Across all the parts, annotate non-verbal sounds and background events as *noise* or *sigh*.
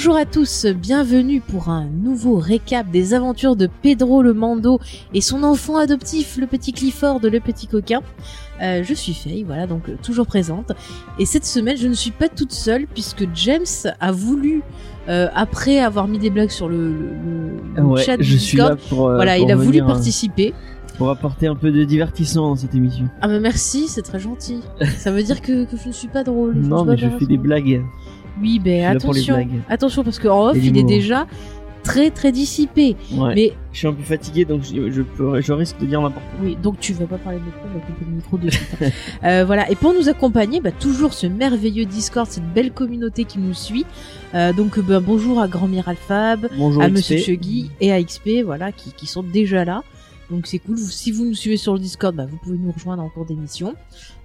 Bonjour à tous, bienvenue pour un nouveau récap des aventures de Pedro le Mando et son enfant adoptif, le petit Clifford, le petit coquin. Euh, je suis Faye, voilà, donc euh, toujours présente. Et cette semaine, je ne suis pas toute seule puisque James a voulu, euh, après avoir mis des blagues sur le, le- le Ouais, chat je suis là Discord, pour, voilà, pour il a voulu participer. pour apporter un peu de divertissement dans cette émission. Ah mais merci, c'est très gentil. Ça veut dire que, que je ne suis pas drôle. non, mais je fais des blagues. Oui, ben pour les attention, parce qu'en off, il est déjà très très dissipé. Ouais. Mais Je suis un peu fatigué, donc je, je, peux, je risque de dire n'importe quoi. Oui, donc tu vas pas parler de micro, on va couper le micro de suite. hein. *laughs* Euh, voilà, et pour nous accompagner, bah, toujours ce merveilleux Discord, cette belle communauté qui nous suit. Euh, donc bah, bonjour à Grand Miral Fab, Bonjour, à XP. Monsieur Chuggy et à XP, voilà, qui, qui sont déjà là. Donc c'est cool. Si vous nous suivez sur le Discord, bah, vous pouvez nous rejoindre en cours d'émission.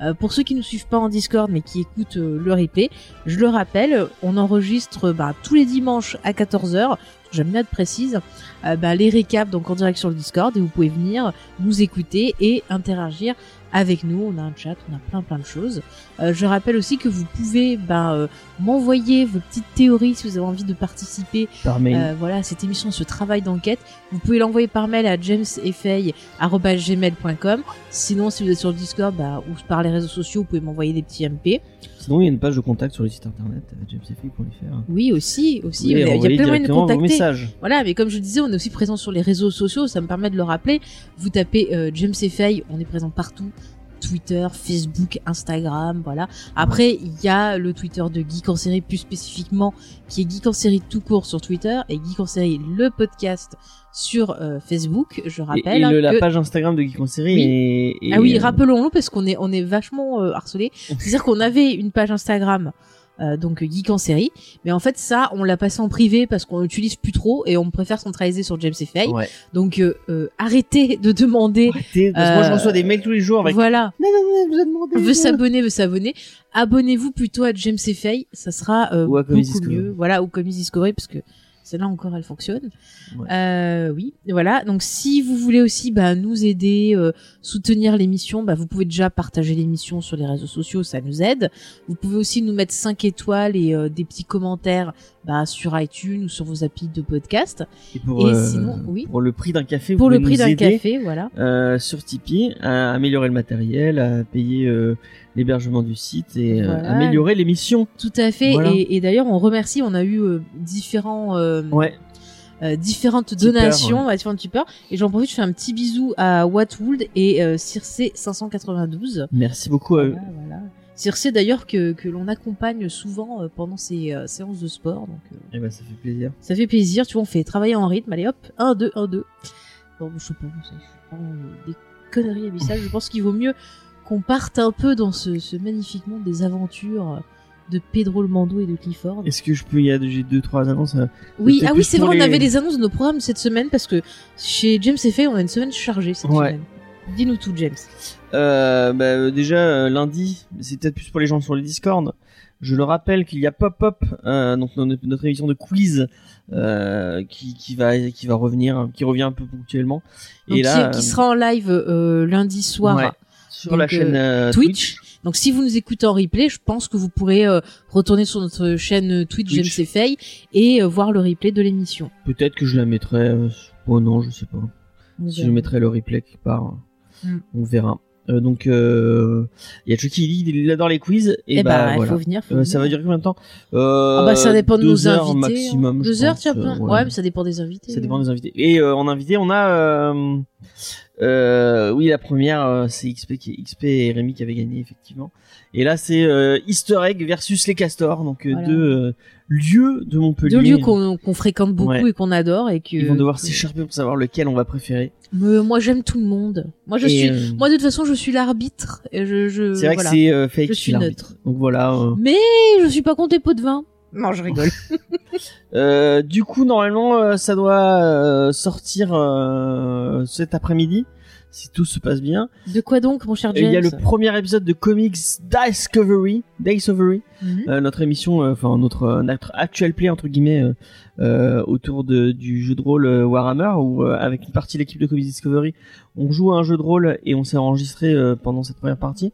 Euh, pour ceux qui ne nous suivent pas en Discord mais qui écoutent euh, le replay, je le rappelle, on enregistre bah, tous les dimanches à 14h. J'aime bien être précise. euh, bah, les récaps donc en direct sur le Discord et vous pouvez venir nous écouter et interagir avec nous. On a un chat, on a plein plein de choses. Euh, je rappelle aussi que vous pouvez bah, euh, m'envoyer vos petites théories si vous avez envie de participer Par mail. euh, voilà, cette émission, ce travail d'enquête, vous pouvez l'envoyer par mail à jamesfay.gmail.com. Sinon, si vous êtes sur le Discord bah, ou par les réseaux sociaux, vous pouvez m'envoyer des petits MP. Sinon, il y a une page de contact sur le site internet, jamesfay.fr. Oui, aussi, aussi. Il y a, plein de moyens de contacter. Voilà, mais comme je le disais, on est aussi présent sur les réseaux sociaux, ça me permet de le rappeler. Vous tapez euh, James Fay, on est présent partout. Twitter, Facebook, Instagram, voilà. Après, il y a le Twitter de Geek en série plus spécifiquement, qui est Geek en série tout court sur Twitter et Geek en série le podcast sur euh, Facebook. Je rappelle et le- la que- page Instagram de Geek en série Oui. est, est- ah oui, rappelons-le parce qu'on est on est vachement euh, harcelé. *laughs* C'est-à-dire qu'on avait une page Instagram. Euh, donc Geek en série, mais en fait ça on l'a passé en privé parce qu'on l'utilise plus trop et on préfère centraliser sur James et. Ouais. Donc euh, euh, arrêtez de demander. Arrêtez, parce que moi je Euh, reçois des mails tous les jours avec. Voilà, Non, non, non, vous demandé. veut s'abonner, veut s'abonner. Abonnez-vous plutôt à James et ça sera euh, Ou à Comics beaucoup mieux. Voilà, ou Comics Discovery parce que celle-là encore elle fonctionne. Ouais. Euh, oui, voilà. Donc si vous voulez aussi bah, nous aider, euh, soutenir l'émission, bah, vous pouvez déjà partager l'émission sur les réseaux sociaux, ça nous aide. Vous pouvez aussi nous mettre 5 étoiles et euh, des petits commentaires bah, sur iTunes ou sur vos applis de podcast. Et pour, Et sinon, oui. pour le prix d'un café, vous Pour le prix d'un café, voilà. sur Tipeee, à améliorer le matériel, à payer l'hébergement du site et euh, Voilà. améliorer l'émission. Tout à fait. Voilà. Et, et d'ailleurs, on remercie, on a eu euh, différents... euh, Ouais. euh, différentes Tipeurs, donations, à différents tipeurs. Et j'en profite, je fais un petit bisou à Watwood et euh, Circe 592. Merci beaucoup à eux. Voilà, voilà. Circe d'ailleurs que, que l'on accompagne souvent euh, pendant ces euh, séances de sport. Donc euh, Eh ben, ça fait plaisir. ça fait plaisir, tu vois, on fait travailler en rythme. Allez hop, 1, 2, 1, 2. Bon, je sais pas, je suis pas des conneries abyssales. Je pense qu'il vaut mieux qu'on parte un peu dans ce, ce magnifique monde des aventures de Pedro le Mando et de Clifford. Est-ce que je peux y aller? J'ai deux, trois annonces. euh, Oui, ah oui, c'est vrai, on les- avait les annonces de nos programmes cette semaine parce que chez James et Faye, on a une semaine chargée cette Ouais. semaine. Dis-nous tout, James. Euh, bah, euh, déjà euh, lundi, c'est peut-être plus pour les gens sur les Discord. Je le rappelle qu'il y a Pop Pop, euh, donc notre, notre émission de quiz euh, qui, qui va qui va revenir, qui revient un peu ponctuellement. Donc, Et là, qui, qui sera en live euh, lundi soir ouais, sur donc, la chaîne euh, Twitch. Donc si vous nous écoutez en replay, je pense que vous pourrez euh, retourner sur notre chaîne Twitch, Twitch. James et euh, voir le replay de l'émission. Peut-être que je la mettrai. Euh, oh non, je sais pas. Si je mettrai le replay quelque part, Mm. on verra. Euh, donc, euh, il y a Chucky, il, adore les quiz et Eh bah, bah, il voilà. faut venir. Faut Euh, ça va venir. durer combien de temps? Euh, Ah bah ça dépend de deux nos heures invités. maximum. hein. je Deux heures, tiens, euh, voilà. Ouais, mais ça dépend des invités. Ça dépend des invités. Et euh, en invité, on a, euh, euh, oui, la première, euh, c'est XP, qui, XP et Rémi qui avaient gagné effectivement. Et là, c'est euh, Easter Egg versus les castors, donc euh, Voilà. deux euh, lieux de Montpellier. Deux lieux qu'on fréquente beaucoup Ouais. et qu'on adore et que. Ils vont devoir s'écharper pour savoir lequel on va préférer. Mais moi j'aime tout le monde. Moi je Et, suis. euh, Moi de toute façon je suis l'arbitre. Je. je c'est vrai voilà. que c'est euh, fake Je suis l'arbitre. Donc voilà. euh, Mais je suis pas compté pot de vin. Non, je rigole. *laughs* Euh, du coup, normalement, euh, ça doit euh, sortir euh, cet après-midi, si tout se passe bien. De quoi donc, mon cher James Il y a le premier épisode de Comics Discovery, Discovery, euh, notre émission, enfin notre, euh, notre actual play entre guillemets euh, euh, autour de, du jeu de rôle euh, Warhammer, où euh, avec une partie de l'équipe de Comics Discovery, on joue à un jeu de rôle et on s'est enregistré euh, pendant cette première partie.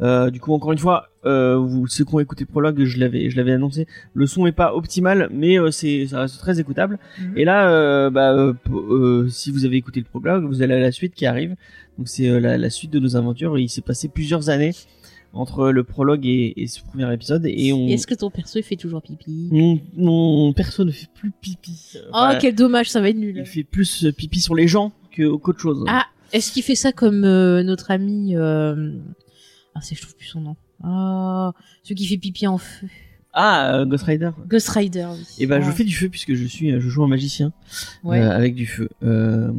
Euh, du coup, encore une fois, euh, vous ceux qui ont écouté le prologue, je l'avais, je l'avais annoncé. Le son est pas optimal, mais euh, c'est, ça reste très écoutable. Mhm. Et là, euh, bah, euh, euh, si vous avez écouté le prologue, vous allez à la suite qui arrive. Donc c'est la, la suite de nos aventures. Il s'est passé plusieurs années entre le prologue et, et ce premier épisode, et on, Est-ce que ton perso il fait toujours pipi? Mon, mon perso ne fait plus pipi. Oh, voilà. quel dommage, ça va être nul. Il fait plus pipi sur les gens que qu'autre chose. Ah, est-ce qu'il fait ça comme euh, notre ami euh... Ah, c'est je trouve plus son nom. Ah, celui qui fait pipi en feu. Ah, euh, Ghost Rider. Ghost Rider, oui. Et ben je fais du feu puisque je suis, je joue un magicien Ouais. euh, avec du feu. Euh,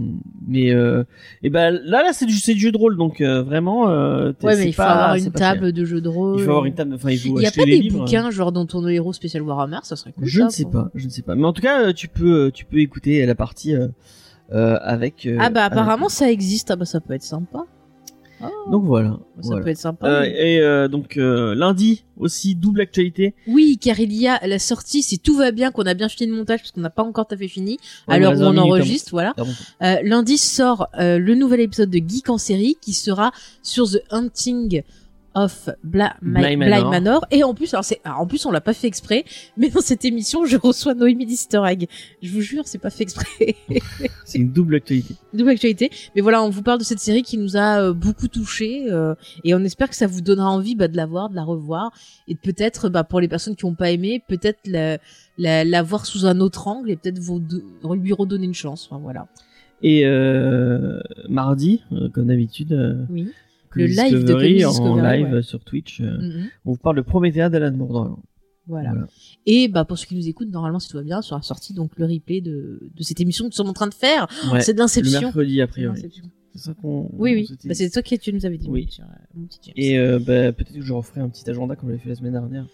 mais euh, et ben là là c'est du c'est du jeu de rôle donc euh, vraiment. Euh, t'es- ouais, c'est mais il faut pas- avoir c'est une pas table de jeu de rôle. Il faut avoir une table. Enfin il faut Il y a acheter pas les des livres. bouquins genre dans ton héros spécial Warhammer, ça serait cool. Je ça, ne sais pour- pas, je ne sais pas. Mais en tout cas euh, tu peux euh, tu peux écouter la partie euh, euh, avec. euh, Ah bah avec- apparemment ça existe, ah bah ça peut être sympa. Ah, Donc voilà. ça voilà. peut être sympa. Euh, et euh, donc euh, lundi aussi double actualité. Oui, car il y a la sortie, si tout va bien, qu'on a bien fini le montage, parce qu'on n'a pas encore tout à fait fini, Ouais, à l'heure où 20 on enregistre, voilà. Ah. Euh, lundi sort euh, le nouvel épisode de Geek en série qui sera sur The Hunting of Bla Manor. Manor. Et en plus, alors c'est, en plus on l'a pas fait exprès, *laughs* mais dans cette émission je reçois Noémie d'Easter Egg. Je vous jure, c'est pas fait exprès. *laughs* C'est une double actualité. *laughs* Double actualité. Mais voilà, on vous parle de cette série qui nous a euh, beaucoup touché et on espère que ça vous donnera envie bah, de la voir, de la revoir et de peut-être, bah, pour les personnes qui n'ont pas aimé, peut-être la, la, la voir sous un autre angle et peut-être vous lui redonner une chance. Enfin, voilà. Et euh, mardi, euh, comme d'habitude, euh, Oui. Le live de Discovery, en live ouais. sur Twitch, euh, Mhm. on vous parle de Promethea d'Alan Moore. dans- Voilà. Voilà. Et bah pour ceux qui nous écoutent, normalement si tout va bien, sera sorti donc le replay de, de cette émission que nous sommes en train de faire. Ouais, c'est de le l'inception. mercredi a priori. d'Inception. C'est ça qu'on. Oui oui. Bah, c'est toi qui tu nous avais dit. Oui. sur, euh, petit. Et euh, bah, peut-être que je referai un petit agenda comme j'avais fait la semaine dernière.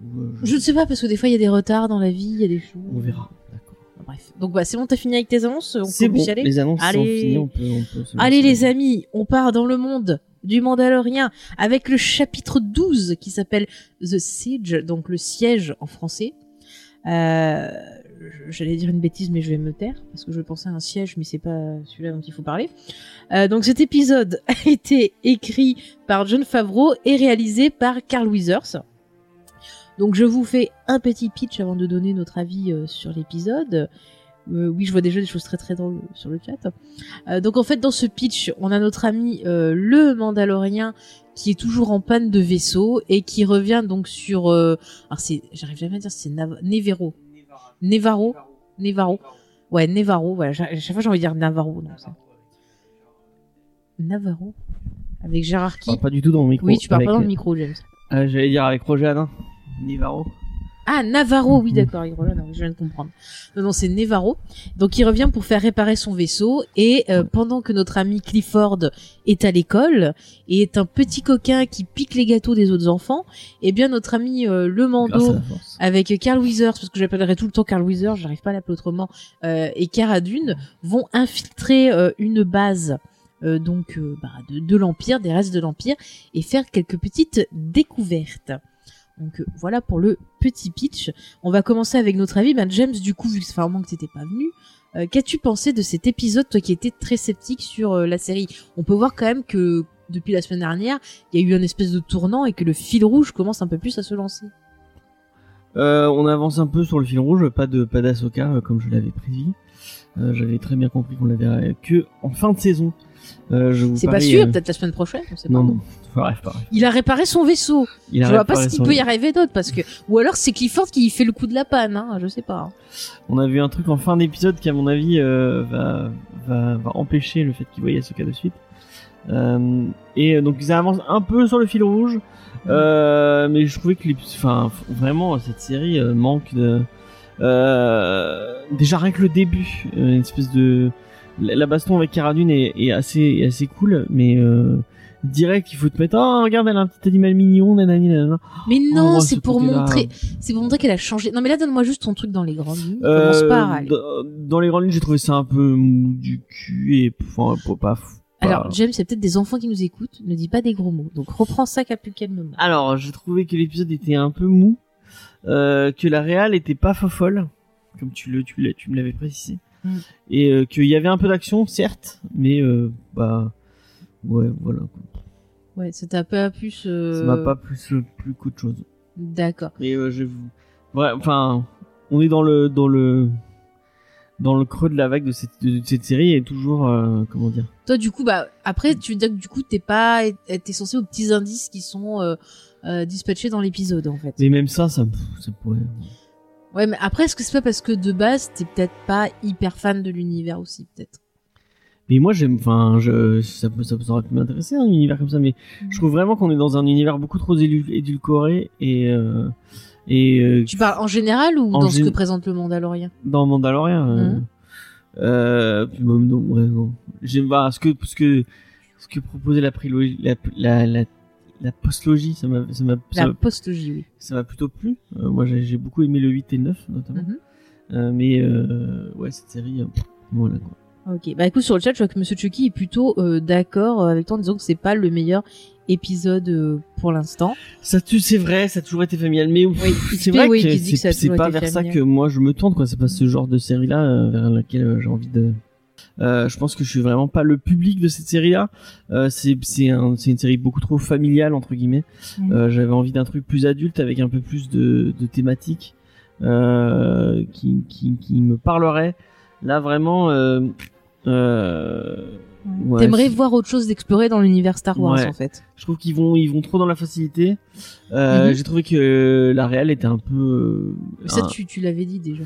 Ou, euh, Je ne sais pas parce que des fois il y a des retards dans la vie, il y a des choses. On verra. Bref. Donc bah c'est bon, t'as fini avec tes annonces. On C'est peut bon. y aller. Les annonces sont Allez. finies. On peut. On peut se Allez les amis, on part dans le monde du Mandalorien avec le chapitre 12 qui s'appelle The Siege, donc le siège en français. Euh, J'allais dire une bêtise, mais je vais me taire parce que je pensais à un siège, mais c'est pas celui-là dont il faut parler. Euh, donc cet épisode *laughs* a été écrit par John Favreau et réalisé par Carl Weathers. Donc je vous fais un petit pitch avant de donner notre avis euh, sur l'épisode. Euh, oui, je vois déjà des choses très très drôles sur le chat. Euh, donc en fait dans ce pitch, on a notre ami euh, le Mandalorien qui est toujours en panne de vaisseau et qui revient donc sur alors c'est j'arrive jamais à dire c'est Nav- Nevero. Nevaro Nevaro. Ouais, Nevaro, voilà, Cha- chaque fois j'ai envie de dire Navarro ça. Navarro? Avec Gérard qui? pas du tout dans le micro. Oui, tu parles avec- pas dans le micro James. J'allais dire avec Roger Alain. Nivaro. Ah, Navarro, oui, d'accord, je viens de comprendre. Non, non, c'est Navarro. Donc, il revient pour faire réparer son vaisseau et euh, pendant que notre ami Clifford est à l'école et est un petit coquin qui pique les gâteaux des autres enfants, eh bien, notre ami euh, le Mando avec Carl Weathers, parce que j'appellerai tout le temps Carl Weathers, j'arrive pas à l'appeler autrement, euh, et Cara Dune vont infiltrer euh, une base euh, donc euh, bah, de, de l'Empire, des restes de l'Empire, et faire quelques petites découvertes. Donc euh, voilà pour le petit pitch. On va commencer avec notre avis. Ben James, du coup, vu que ça fait un moment que t'étais pas venu, euh, qu'as-tu pensé de cet épisode, toi qui étais très sceptique sur euh, la série? On peut voir quand même que depuis la semaine dernière, il y a eu un espèce de tournant et que le fil rouge commence un peu plus à se lancer. Euh, on avance un peu sur le fil rouge, pas de pas d'Asoka comme je l'avais prévu. J'avais très bien compris qu'on la verrait que en fin de saison. C'est pas sûr, peut-être la semaine prochaine. on sait Non, pas. non, bref, bref. Il a réparé son vaisseau. Il je vois pas ce qu'il peut y arriver d'autre parce que ou alors c'est Clifford qui fait le coup de la panne, hein, je sais pas. On a vu un truc en fin d'épisode qui, à mon avis, euh, va, va, va empêcher le fait qu'il voyait Asoka de suite. Euh, et donc, ils avancent un peu sur le fil rouge. Euh, mais je trouvais que les, enfin, vraiment, cette série manque de, déjà rien que le début, une espèce de, la baston avec Cara Dune est, est assez, est assez cool, mais euh, direct, il faut te mettre, oh, regarde, elle a un petit animal mignon, nanani, nanana. Mais Oh, non, c'est ce pour montrer, c'est pour montrer qu'elle a changé. Non mais là donne-moi juste ton truc dans les grandes lignes. Commence Euh, pas à râler. dans- les grandes lignes, j'ai trouvé ça un peu mou du cul et, enfin, pas, pas fou. pas- Alors James, c'est peut-être des enfants qui nous écoutent. Ne dis pas des gros mots. Donc reprends ça qu'à plus calmement. Alors, j'ai trouvé que l'épisode était un peu mou, euh, que la réal était pas fofolle, comme tu le, tu me l'avais précisé, Mm. et euh, qu'il y avait un peu d'action, certes, mais euh, bah, ouais, voilà. quoi. Ouais, ça t'a pas plus. euh, Ça m'a pas plus plus qu'autre chose. D'accord. Mais euh, je, ouais, enfin, on est dans le dans le dans le creux de la vague de cette de cette série et toujours, euh, comment dire? Toi, du coup, bah après, tu veux dire que du coup, t'es pas, t'es censé aux petits indices qui sont euh, euh, dispatchés dans l'épisode, en fait. Mais même ça, ça, ça pourrait. Ouais, mais après, est-ce que c'est pas parce que de base, t'es peut-être pas hyper fan de l'univers aussi, peut-être? Mais moi, j'aime, enfin, je, ça, ça, ça aurait pu m'intéresser un univers comme ça, mais je trouve vraiment qu'on est dans un univers beaucoup trop édulcoré et euh, et euh, Tu parles en général ou En dans ce que présente le Mandalorien dans Mandalorian. Euh, Mhm. euh, puis même, non, ouais, non. J'aime pas ce que ce que ce que proposait la prélogie, la la la, la postlogie, ça m'a ça m'a La postlogie, oui. ça m'a plutôt plu. Euh, moi, j'ai beaucoup aimé le 8 et le 9 notamment. Mhm. Euh, mais euh, ouais, cette série, voilà quoi. Ok, bah écoute sur le chat, je vois que Monsieur Chucky est plutôt euh, d'accord euh, avec toi en disant que c'est pas le meilleur épisode euh, pour l'instant. Ça, c'est vrai, ça a toujours été familial, mais Oui, *laughs* c'est vrai oui, que c'est pas vers ça que moi je me tourne, quoi. C'est pas ce genre de série-là euh, vers laquelle j'ai envie de. Je pense que je suis vraiment pas le public de cette série-là. C'est un, une série beaucoup trop familiale entre guillemets. Euh, J'avais envie d'un truc plus adulte avec un peu plus de, de thématiques qui, qui qui me parlerait. Là vraiment. Euh, ouais, T'aimerais voir autre chose d'explorer dans l'univers Star Wars Ouais. en fait. je trouve qu'ils vont ils vont trop dans la facilité. Euh, Mhm. J'ai trouvé que la réelle était un peu euh, Ça, un- tu, tu l'avais dit déjà.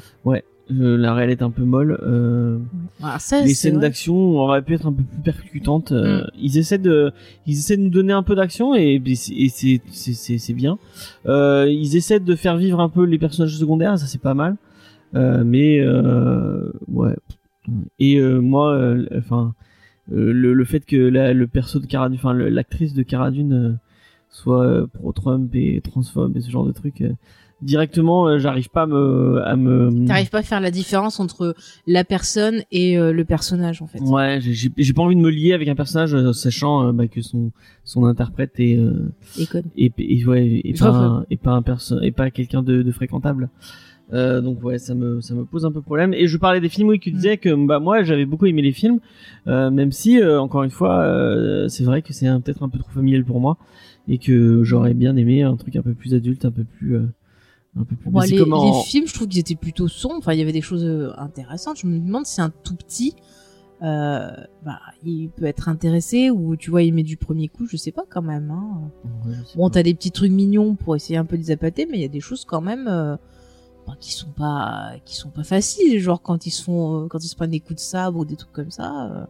euh, la réelle est un peu molle. Euh, Ah, ça, les scènes d'action auraient pu être un peu plus percutantes. Euh, Mm. Ils essaient de ils essaient de nous donner un peu d'action et, et c'est c'est bien. Euh, ils essaient de faire vivre un peu les personnages secondaires, ça c'est pas mal. Euh, mais euh, ouais. Et euh, moi, euh, enfin, euh, le, le fait que la, le perso de Cara enfin l'actrice de Cara Dune euh, soit pro-Trump et transphobe et ce genre de trucs, euh, directement, euh, j'arrive pas à me, à me. T'arrives pas à faire la différence entre la personne et euh, le personnage en fait. Ouais, j'ai- j'ai pas envie de me lier avec un personnage euh, sachant bah, que son son interprète est euh, Et et, et ouais et pas un, et pas un et pas quelqu'un de, de fréquentable. Euh, donc ouais, ça me ça me pose un peu problème. Et je parlais des films oui qui Mm. disaient que bah moi j'avais beaucoup aimé les films, euh, même si euh, encore une fois c'est vrai que c'est peut-être un peu trop familial pour moi et que j'aurais bien aimé un truc un peu plus adulte, un peu plus un peu plus. Bon, les, comme en- les films, je trouve qu'ils étaient plutôt sombres. Enfin, il y avait des choses intéressantes. Je me demande si un tout petit, euh, bah, il peut être intéressé ou tu vois, il met du premier coup. Je sais pas quand même. Hein. Ouais, Bon, t'as des petits trucs mignons pour essayer un peu de les appâter, mais il y a des choses quand même euh, qui sont pas qui sont pas faciles. Genre quand ils se font euh, quand ils se prennent des coups de sabre ou des trucs comme ça. euh.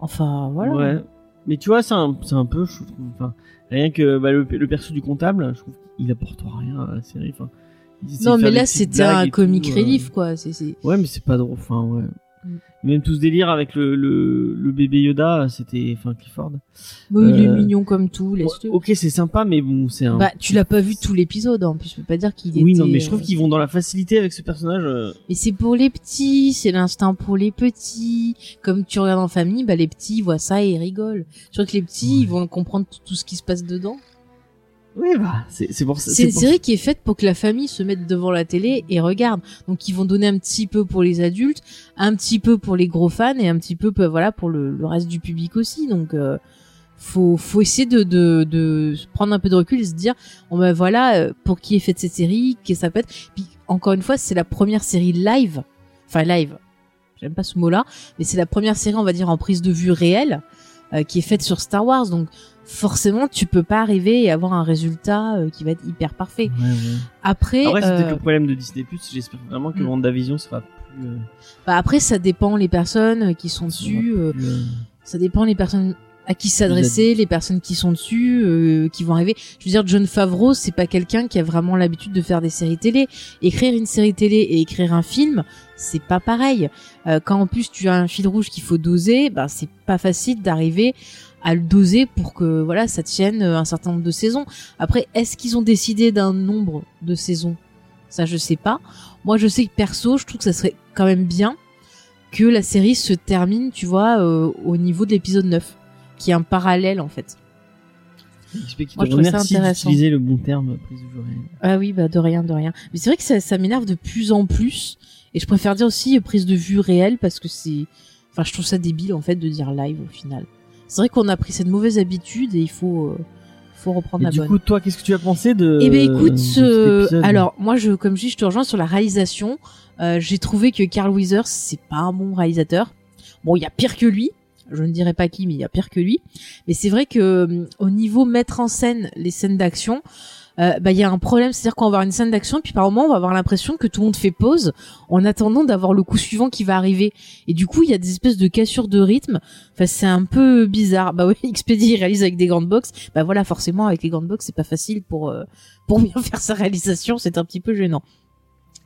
Enfin voilà. Ouais. Mais tu vois, c'est un, un peu, je trouve, enfin, rien que bah, le, le perso du comptable, je trouve qu'il apporte rien à la série. Enfin, Non, mais là c'était un comic tout, euh. relief quoi. C'est Ouais, mais c'est pas drôle. Enfin, ouais. Mm. Même tout ce délire avec le, le, le bébé Yoda, c'était, enfin, Clifford. Bon, il est Euh, mignon comme tout. Ouais, Laisse-le. ok, c'est sympa, mais bon, c'est un. Bah, tu l'as pas vu tout l'épisode, en plus, je peux pas dire qu'il était... Oui, non, mais je trouve euh, qu'ils vont dans la facilité avec ce personnage. euh, Mais c'est pour les petits, c'est l'instinct pour les petits. Comme tu regardes en famille, bah, les petits ils voient ça et ils rigolent. Je crois que les petits, Ouais. ils vont comprendre tout, tout ce qui se passe dedans. Oui, bah, c'est pour ça. C'est une pour- série qui est faite pour que la famille se mette devant la télé et regarde. Donc, ils vont donner un petit peu pour les adultes, un petit peu pour les gros fans et un petit peu, bah, voilà, pour le, le reste du public aussi. Donc, euh, faut, faut essayer de, de, de prendre un peu de recul et se dire, bon ben voilà, euh, pour qui est faite cette série, qu'est-ce que ça peut être. Puis, encore une fois, c'est la première série live. Enfin, live. J'aime pas ce mot-là. Mais c'est la première série, on va dire, en prise de vue réelle, euh, qui est faite sur Star Wars. Donc, forcément, tu peux pas arriver et avoir un résultat euh, qui va être hyper parfait. Ouais, ouais. Après, Après, c'est euh, peut-être le problème de Disney Plus. J'espère vraiment que Mm. WandaVision sera plus. euh, bah après, ça dépend les personnes qui sont dessus. ça dépend les personnes à qui s'adresser, les personnes qui sont dessus, euh, qui vont arriver. Je veux dire, John Favreau, c'est pas quelqu'un qui a vraiment l'habitude de faire des séries télé. Écrire une série télé et écrire un film, c'est pas pareil. Euh, quand en plus tu as un fil rouge qu'il faut doser, ben c'est pas facile d'arriver à le doser pour que voilà ça tienne un certain nombre de saisons. Après, est-ce qu'ils ont décidé d'un nombre de saisons? Ça, je sais pas. Moi, je sais que perso, je trouve que ça serait quand même bien que la série se termine, tu vois, euh, au niveau de l'épisode 9 qui est un parallèle en fait. Moi, je trouve ça intéressant. d'utiliser le bon terme prise de vue réelle. Ah oui, bah de rien, de rien. Mais c'est vrai que ça, ça m'énerve de plus en plus, et je préfère dire aussi prise de vue réelle parce que c'est, enfin, je trouve ça débile en fait de dire live au final. C'est vrai qu'on a pris cette mauvaise habitude et il faut, euh, faut reprendre et la du bonne. coup, toi, qu'est-ce que tu as pensé de Eh ben écoute, euh, alors moi, je, comme je dis, je te rejoins sur la réalisation. Euh, J'ai trouvé que Carl Weathers, c'est pas un bon réalisateur. Bon, il y a pire que lui, je ne dirais pas qui, mais il y a pire que lui. Mais c'est vrai que euh, au niveau mettre en scène les scènes d'action, euh, bah il y a un problème, c'est-à-dire qu'on va avoir une scène d'action, puis par moment on va avoir l'impression que tout le monde fait pause en attendant d'avoir le coup suivant qui va arriver. Et du coup il y a des espèces de cassures de rythme. Enfin c'est un peu bizarre. Bah oui, *laughs* Expedie réalise avec des grandes box. Bah voilà, forcément avec les grandes box c'est pas facile pour euh, pour bien *laughs* faire sa réalisation, c'est un petit peu gênant.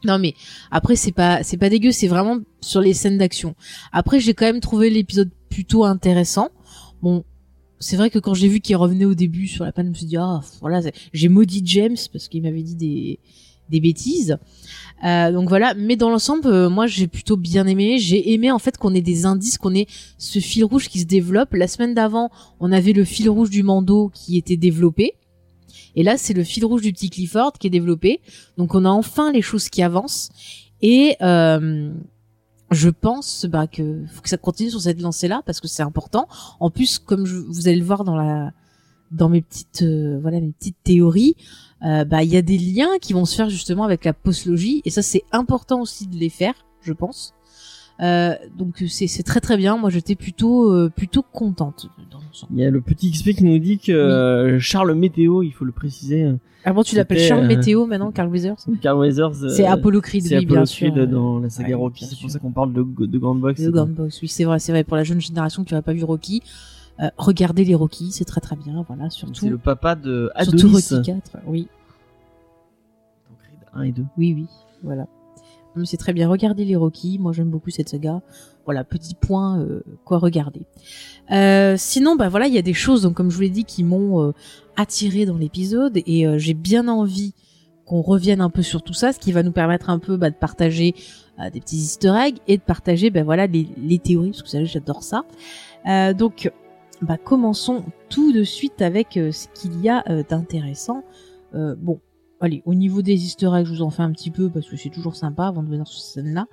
Non mais après c'est pas c'est pas dégueu, c'est vraiment sur les scènes d'action. Après j'ai quand même trouvé l'épisode plutôt intéressant. Bon, c'est vrai que quand j'ai vu qu'il revenait au début sur la panne, je me suis dit ah voilà, j'ai maudit James parce qu'il m'avait dit des des bêtises. Euh, donc voilà, mais dans l'ensemble, euh, moi j'ai plutôt bien aimé. J'ai aimé en fait qu'on ait des indices, qu'on ait ce fil rouge qui se développe. La semaine d'avant, on avait le fil rouge du Mando qui était développé. Et là, c'est le fil rouge du petit Clifford qui est développé. Donc on a enfin les choses qui avancent. Et euh, je pense bah, que faut que ça continue sur cette lancée-là parce que c'est important. En plus, comme vous allez le voir dans la dans mes petites euh, théories, euh, bah il y a des liens qui vont se faire justement avec la postlogie et ça c'est important aussi de les faire, je pense. Euh, donc c'est très très bien. Moi j'étais plutôt euh, plutôt contente. Il y a le petit XP qui nous dit que euh, Charles Météo, il faut le préciser. Ah bon, tu l'appelles Charles Météo maintenant, Carl Weathers? Carl Weathers. c'est Apollo Creed, oui, Apollo bien sûr. Creed dans la saga Rocky. C'est pour ça qu'on parle de, de Grand Box. De Grand Box, oui, c'est vrai, c'est vrai. Pour la jeune génération qui n'aurait pas vu Rocky, regardez les Rocky, c'est très très bien. Voilà, surtout. C'est le papa de Adonis. Surtout Rocky 4, oui. Donc Creed 1 et 2. Oui, oui, voilà c'est très bien. Regardez les Rocky. Moi, j'aime beaucoup cette saga. Voilà, petit point, euh, quoi regarder. Euh, sinon, bah voilà, il y a des choses, comme je vous l'ai dit, qui m'ont euh, attiré dans l'épisode et j'ai bien envie qu'on revienne un peu sur tout ça, ce qui va nous permettre un peu bah, de partager des petits Easter eggs et de partager, bah les théories, parce que vous savez, j'adore ça. donc, bah commençons tout de suite avec ce qu'il y a d'intéressant. bon, allez, au niveau des easter eggs, je vous en fais un petit peu parce que c'est toujours sympa avant de venir sur cette scène-là.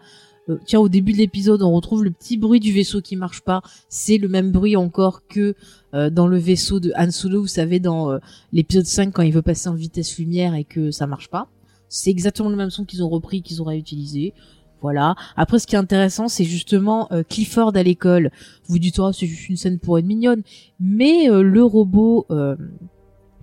Euh, tiens, au début de l'épisode, on retrouve le petit bruit du vaisseau qui marche pas. C'est le même bruit encore que euh, dans le vaisseau de Han Solo, vous savez, dans euh, l'épisode 5 quand il veut passer en vitesse lumière et que ça marche pas. C'est exactement le même son qu'ils ont repris, qu'ils ont réutilisé. Voilà. Après, ce qui est intéressant, c'est justement Clifford à l'école. Vous dites, oh, c'est juste une scène pour être mignonne. Mais le robot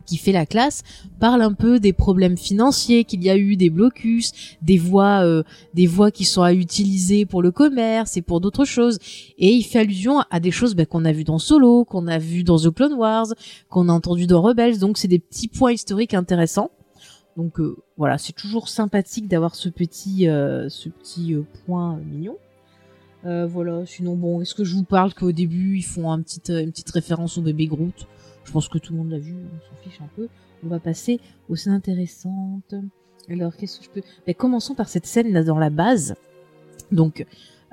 qui fait la classe parle un peu des problèmes financiers qu'il y a eu, des blocus, des voies, euh, des voies qui sont à utiliser pour le commerce et pour d'autres choses. Et il fait allusion à des choses bah, qu'on a vu dans Solo, qu'on a vu dans The Clone Wars, qu'on a entendu dans Rebels. Donc c'est des petits points historiques intéressants. Donc euh, voilà, c'est toujours sympathique d'avoir ce petit, euh, ce petit point mignon. voilà, sinon bon, est-ce que je vous parle qu'au début ils font un petit, une petite référence au bébé Groot? Je pense que tout le monde l'a vu, on s'en fiche un peu. On va passer aux scènes intéressantes. Alors, qu'est-ce que je peux... Ben, commençons par cette scène là dans la base. Donc,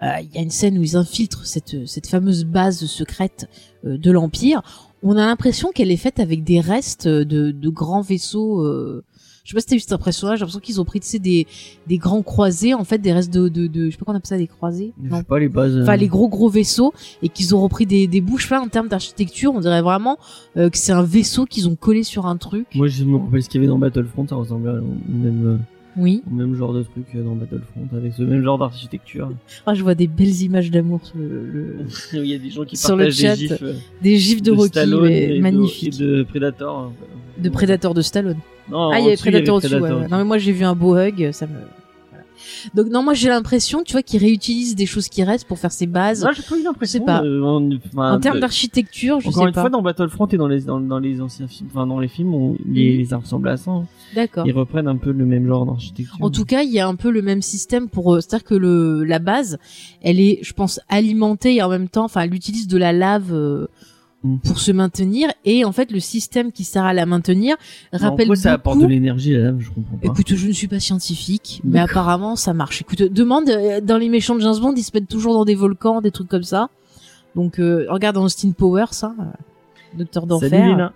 euh, il y a une scène où ils infiltrent cette, fameuse base secrète euh, de l'Empire. On a l'impression qu'elle est faite avec des restes de, de grands vaisseaux euh, je sais pas si t'as vu cette impression-là, j'ai l'impression qu'ils ont pris, tu sais, des, des grands croisés, en fait, des restes de, de, de je sais pas comment on appelle ça, des croisés? Non. pas les bases. Enfin, les gros gros vaisseaux, et qu'ils ont repris des, des bouches là en termes d'architecture, on dirait vraiment euh, que c'est un vaisseau qu'ils ont collé sur un truc. Moi, je me rappelle ce qu'il y avait dans Battlefront, ça ressemblait au même, euh, oui. au même genre de truc euh, dans Battlefront, avec ce même genre d'architecture. *laughs* Ah, je vois des belles images d'amour sur le, *laughs* Il y a des gens qui sur partagent le chat, des gifs. des gifs de, de Rocky, magnifiques. De, et de Predator. De Predator de Stallone. Non, ah, il y avait Predator au-dessus, ouais. Non, mais moi, j'ai vu un beau hug, ça me... Voilà. Donc non, moi j'ai l'impression, tu vois, qu'ils réutilisent des choses qui restent pour faire ses bases. Moi, j'ai pas eu l'impression. Pas. euh, en, enfin, en termes de- d'architecture, je Encore sais une pas. fois, dans Battlefront et dans les dans, dans les anciens films, enfin dans les films, on, les, ça ressemble à ça. hein. D'accord. Ils reprennent un peu le même genre d'architecture. En tout cas, il y a un peu le même système pour, euh, c'est-à-dire que le la base, elle est, je pense, alimentée et en même temps, enfin, elle utilise de la lave euh, Mm. pour se maintenir et en fait, le système qui sert à la maintenir En rappelle quoi ça apporte de l'énergie là Je comprends pas. Écoute, je ne suis pas scientifique, mais apparemment ça marche. Écoute, demande euh, dans les méchants de James Bond, ils se mettent toujours dans des volcans, des trucs comme ça. Donc euh, regarde dans Austin Powers, ça, euh, Docteur d'enfer. Salut Léna.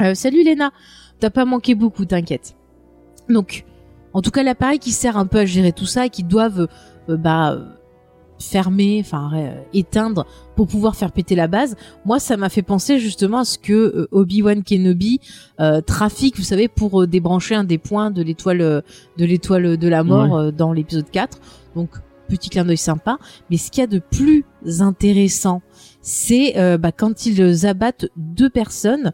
Euh, salut Léna, t'as pas manqué beaucoup, t'inquiète. Donc, en tout cas, l'appareil qui sert un peu à gérer tout ça et qui doivent euh, bah fermer, enfin euh, éteindre pour pouvoir faire péter la base. Moi, ça m'a fait penser justement à ce que euh, Obi-Wan Kenobi euh, trafique, vous savez, pour euh, débrancher un des points de l'étoile euh, de l'étoile de la mort euh, dans l'épisode 4. Donc petit clin d'œil sympa. Mais ce qu'il y a de plus intéressant, c'est euh, bah, quand ils abattent deux personnes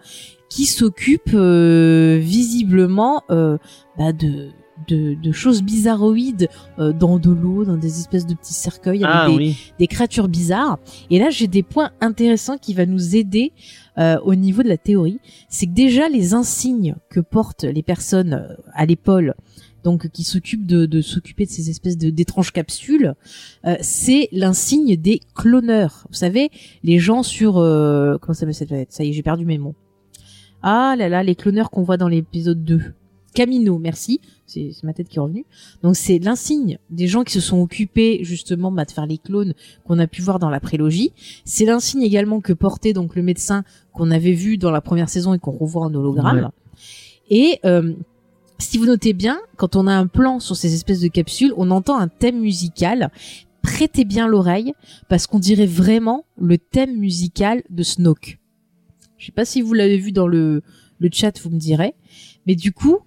qui s'occupent euh, visiblement euh, bah, de, de, de choses bizarroïdes euh, dans de l'eau, dans des espèces de petits cercueils avec Ah des, oui. des créatures bizarres. Et là, j'ai des points intéressants qui va nous aider euh, au niveau de la théorie. C'est que déjà les insignes que portent les personnes euh, à l'épaule, donc qui s'occupent de, de s'occuper de ces espèces d'étranges capsules, euh, c'est l'insigne des cloneurs. Vous savez, les gens sur comment ça s'appelle cette planète? Ça y est, j'ai perdu mes mots. Ah là là, les cloneurs qu'on voit dans l'épisode 2. Camino, merci. C'est ma tête qui est revenue. Donc c'est l'insigne des gens qui se sont occupés justement bah, de faire les clones qu'on a pu voir dans la prélogie. C'est l'insigne également que portait donc le médecin qu'on avait vu dans la première saison et qu'on revoit en hologramme. Et euh, si vous notez bien, quand on a un plan sur ces espèces de capsules, on entend un thème musical. Prêtez bien l'oreille parce qu'on dirait vraiment le thème musical de Snoke. Je sais pas si vous l'avez vu dans le, le chat, vous me direz. Mais du coup,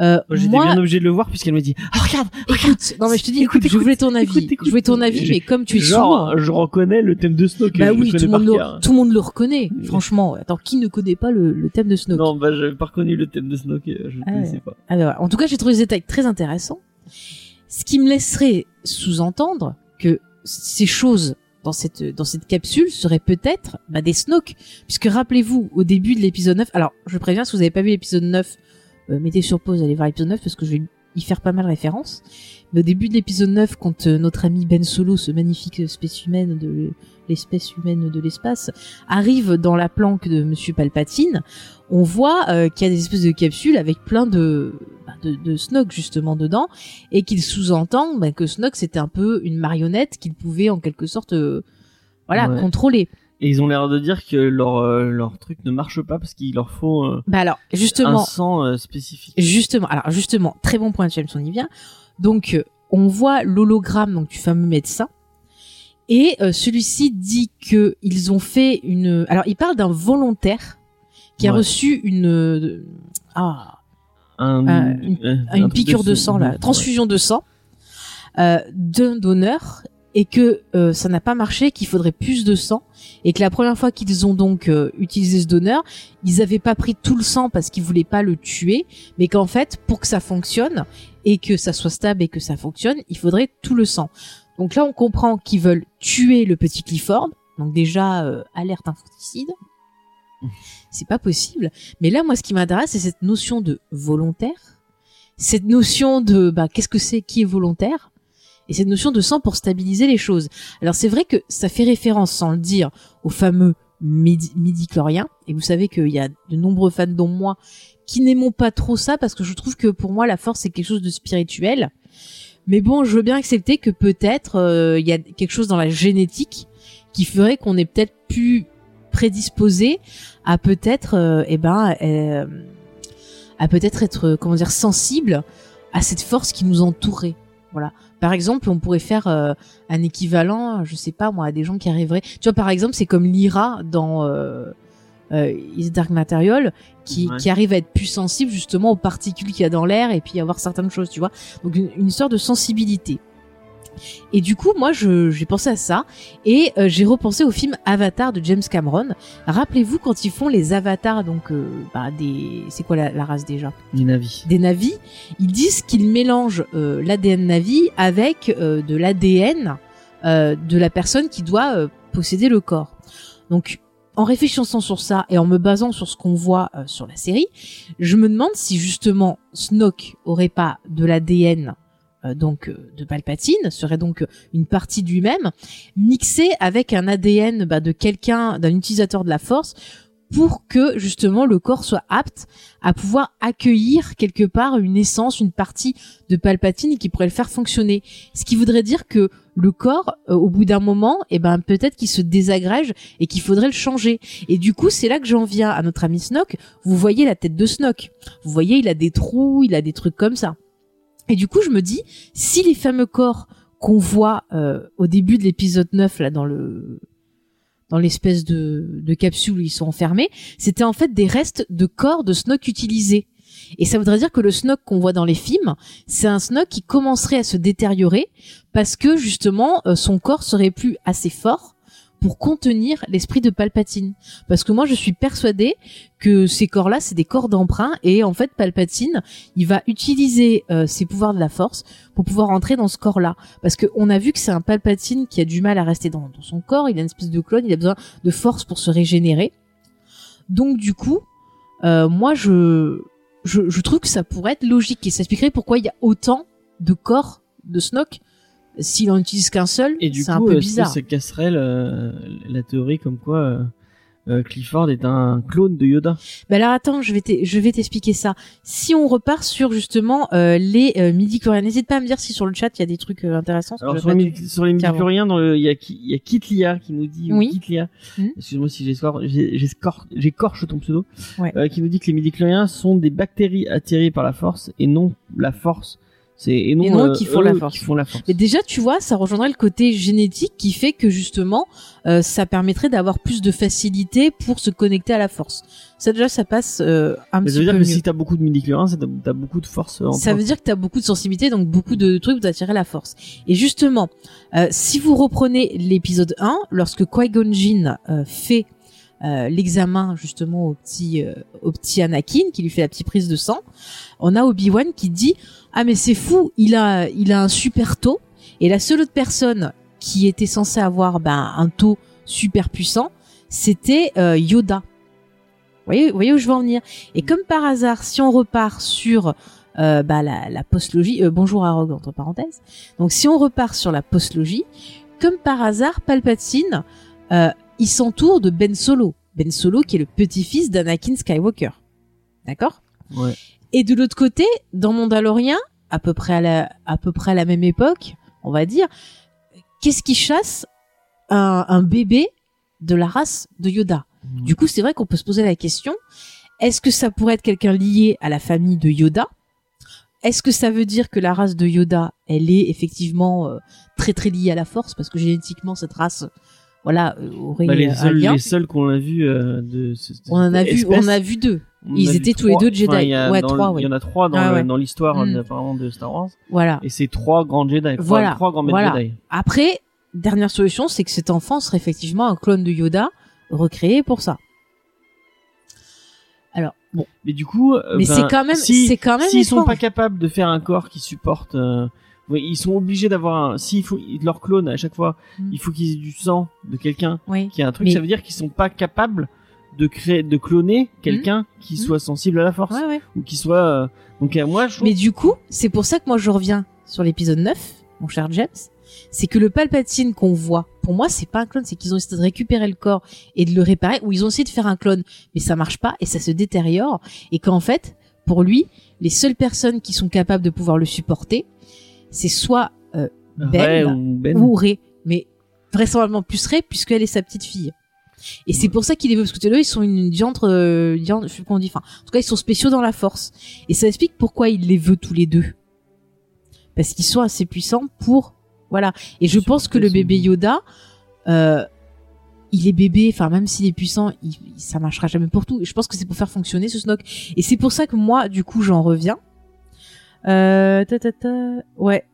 euh, J'étais moi, bien obligé de le voir puisqu'elle m'a dit ah, regarde, écoute, non mais je te dis, écoute, Écoute, je voulais ton avis, écoute, écoute. je voulais ton avis, mais comme tu es genre sourd, je reconnais le thème de Snoke. bah je oui, tout par monde le, tout le monde le reconnaît, Oui. franchement. Attends, qui ne connaît pas le, le thème de Snoke? Non, bah j'avais pas reconnu le thème de euh, je ne Ah ouais. pas. Alors, en tout cas, j'ai trouvé ce détail très intéressant. Ce qui me laisserait sous-entendre que ces choses dans cette dans cette capsule seraient peut-être bah, des Snoke, puisque rappelez-vous au début de l'épisode 9. Alors, je préviens si vous n'avez pas vu l'épisode 9, euh, mettez sur pause, allez voir l'épisode 9 parce que je vais y faire pas mal référence. Mais au début de l'épisode 9, quand euh, notre ami Ben Solo, ce magnifique spécimen de l'espèce humaine de l'espace, arrive dans la planque de Monsieur Palpatine, on voit euh, qu'il y a des espèces de capsules avec plein de bah, de, de Snoke justement dedans et qu'il sous-entend bah, que Snoke c'était un peu une marionnette qu'il pouvait en quelque sorte euh, voilà Ouais. contrôler. Et ils ont l'air de dire que leur euh, leur truc ne marche pas parce qu'il leur faut euh, Bah alors un justement sang euh, spécifique. Justement, alors justement, très bon point, James, on y vient. Donc, euh, on voit l'hologramme donc du fameux médecin, et celui-ci dit que ils ont fait une. Alors, il parle d'un volontaire qui a reçu une ah Un, une- un piqûre de sang là, ouais. transfusion de sang d'un donneur, et que euh, ça n'a pas marché, qu'il faudrait plus de sang, et que la première fois qu'ils ont donc euh, utilisé ce donneur, ils avaient pas pris tout le sang parce qu'ils voulaient pas le tuer, mais qu'en fait, pour que ça fonctionne et que ça soit stable et que ça fonctionne, il faudrait tout le sang. Donc là, on comprend qu'ils veulent tuer le petit Clifford. Donc déjà, euh, alerte infanticide. C'est pas possible. Mais là, moi, ce qui m'intéresse, c'est cette notion de volontaire, cette notion de bah, qu'est-ce que c'est, qui est volontaire, et cette notion de sang pour stabiliser les choses. Alors c'est vrai que ça fait référence, sans le dire, au fameux midi, midi-chlorien. Et vous savez qu'il y a de nombreux fans, dont moi, qui n'aimons pas trop ça parce que je trouve que pour moi la force c'est quelque chose de spirituel. Mais bon, je veux bien accepter que peut-être euh, il y a quelque chose dans la génétique qui ferait qu'on est peut-être plus prédisposé à peut-être, euh, eh ben, euh, à peut-être être, euh, comment dire, sensible à cette force qui nous entourait. Voilà. Par exemple, on pourrait faire euh, un équivalent, je sais pas moi, à des gens qui arriveraient. Tu vois, par exemple, c'est comme Lyra dans euh, euh, Is Dark Material, qui, Ouais. qui arrive à être plus sensible justement aux particules qu'il y a dans l'air et puis avoir certaines choses, tu vois. Donc une, une histoire de sensibilité. Et du coup, moi, j'ai pensé à ça et euh, j'ai repensé au film Avatar de James Cameron. Rappelez-vous quand ils font les avatars, donc euh, bah, des, c'est quoi la, la race déjà? Les navis. Des navis. Ils disent qu'ils mélangent euh, l'ADN navi avec de l'ADN de la personne qui doit posséder le corps. Donc, en réfléchissant sur ça et en me basant sur ce qu'on voit sur la série, je me demande si justement Snoke aurait pas de l'ADN donc euh, de Palpatine, serait donc euh, une partie de lui-même, mixé avec un ADN bah, de quelqu'un, d'un utilisateur de la Force, pour que justement le corps soit apte à pouvoir accueillir quelque part une essence, une partie de Palpatine qui pourrait le faire fonctionner. Ce qui voudrait dire que le corps, euh, au bout d'un moment, eh ben peut-être qu'il se désagrège et qu'il faudrait le changer. Et du coup, c'est là que j'en viens à notre ami Snoke. Vous voyez la tête de Snoke. Vous voyez, il a des trous, il a des trucs comme ça. Et du coup, je me dis, si les fameux corps qu'on voit euh, au début de l'épisode 9 là dans le dans l'espèce de, capsule où ils sont enfermés, c'était en fait des restes de corps de Snoke utilisés. Et ça voudrait dire que le Snoke qu'on voit dans les films, c'est un Snoke qui commencerait à se détériorer parce que justement euh, son corps serait plus assez fort pour contenir l'esprit de Palpatine. Parce que moi je suis persuadée que ces corps-là c'est des corps d'emprunt et en fait Palpatine il va utiliser euh, ses pouvoirs de la Force pour pouvoir entrer dans ce corps-là. Parce que on a vu que c'est un Palpatine qui a du mal à rester dans, dans son corps, il a une espèce de clone, il a besoin de force pour se régénérer. Donc du coup, euh, moi je, je je trouve que ça pourrait être logique et ça expliquerait pourquoi il y a autant de corps de Snoke s'il en utilise qu'un seul. Et du c'est un coup, peu que bizarre. ça casserait le- la théorie comme quoi euh, euh, Clifford est un clone de Yoda Bah alors attends, je vais t'e- je vais t'expliquer ça. Si on repart sur justement euh, les euh, midi-chloriens, n'hésite pas à me dire si sur le chat il y a des trucs euh, intéressants. Alors sur les, midi- sur les dans le- il y a qui- il y a Kitlia qui nous dit ou Oui. Kitlia. Mhm. Excuse-moi si j'écorche ton pseudo. Ouais. Euh, qui nous dit que les midi-chloriens sont des bactéries attirées par la force et non la force. C'est et non, Et non euh, qui font la force. Qui font la force. Mais déjà, tu vois, ça rejoindrait le côté génétique qui fait que justement, euh, ça permettrait d'avoir plus de facilité pour se connecter à la force. Ça déjà, ça passe euh, un Mais petit ça veut dire peu que mieux. si t'as beaucoup de midi-chloriens, c'est que t'as t'as beaucoup de force. en Ça veut dire que tu as beaucoup de sensibilité, donc beaucoup de trucs pour attirer la force. Et justement, euh, si vous reprenez l'épisode 1, lorsque Qui-Gon Jinn euh, fait euh, l'examen justement au petit euh, au petit Anakin qui lui fait la petite prise de sang, on a Obi-Wan qui dit "Ah mais c'est fou, il a il a un super taux et la seule autre personne qui était censée avoir ben un taux super puissant, c'était euh, Yoda." Vous voyez, vous voyez où je veux en venir? Et comme par hasard, si on repart sur euh, bah, la, la postlogie, euh, bonjour à entre parenthèses. Donc si on repart sur la postlogie, comme par hasard, Palpatine, euh, il s'entoure de Ben Solo. Ben Solo qui est le petit-fils d'Anakin Skywalker. D'accord? Ouais. Et de l'autre côté, dans Mandalorien, à peu près à la, à peu près à la même époque, on va dire, qu'est-ce qui chasse un, un bébé de la race de Yoda? Du coup, c'est vrai qu'on peut se poser la question est-ce que ça pourrait être quelqu'un lié à la famille de Yoda? Est-ce que ça veut dire que la race de Yoda, elle est effectivement euh, très très liée à la Force? Parce que génétiquement cette race, voilà, euh, aurait Bah, les euh, un seuls, lien les seuls qu'on a vu euh, de On en a vu, espèce, on a vu deux. on Ils étaient tous les deux Jedi. Enfin, il y a Ouais, dans trois, le- ouais. Il y en a trois dans, Ah, le- ouais. dans l'histoire Mm. euh, apparemment de Star Wars. Voilà. Et c'est trois grands Jedi. Voilà. trois grands maîtres Voilà. Jedi. Après, dernière solution, c'est que cet enfant serait effectivement un clone de Yoda recréé pour ça. Alors, bon, Mais du coup, euh, mais ben, c'est quand même, si- c'est quand même S'ils sont pas capables de faire un corps qui supporte, euh, ils sont obligés d'avoir un. S'il faut leur clone à chaque fois, Mm. il faut qu'ils aient du sang de quelqu'un Oui. qui a un truc. Mais- Ça veut dire qu'ils sont pas capables de créer, de cloner quelqu'un qui Mm. soit sensible à la force Ouais, ouais. ou qui soit. euh, Donc euh, moi, je Mais du coup, c'est pour ça que moi je reviens sur l'épisode 9, mon cher James. C'est que le Palpatine qu'on voit, pour moi, c'est pas un clone, c'est qu'ils ont essayé de récupérer le corps et de le réparer, ou ils ont essayé de faire un clone, mais ça marche pas et ça se détériore, et qu'en fait, pour lui, les seules personnes qui sont capables de pouvoir le supporter, c'est soit euh, Ray Ben ou Ben. ou Rey, mais vraisemblablement plus Rey puisqu'elle est sa petite fille. Et c'est pour ça qu'il les veut, parce que deux, ils sont une diantre, euh, diantre, je sais pas comment on dit, enfin, en tout cas, ils sont spéciaux dans la force. Et ça explique pourquoi il les veut tous les deux. Parce qu'ils sont assez puissants pour, voilà. Et je pense que le bébé Yoda, euh, il est bébé, enfin, même s'il est puissant, il- ça marchera jamais pour tout. Et je pense que c'est pour faire fonctionner ce Snoke. Et c'est pour ça que moi, du coup, j'en reviens. Euh, ta, ta, ta, ouais.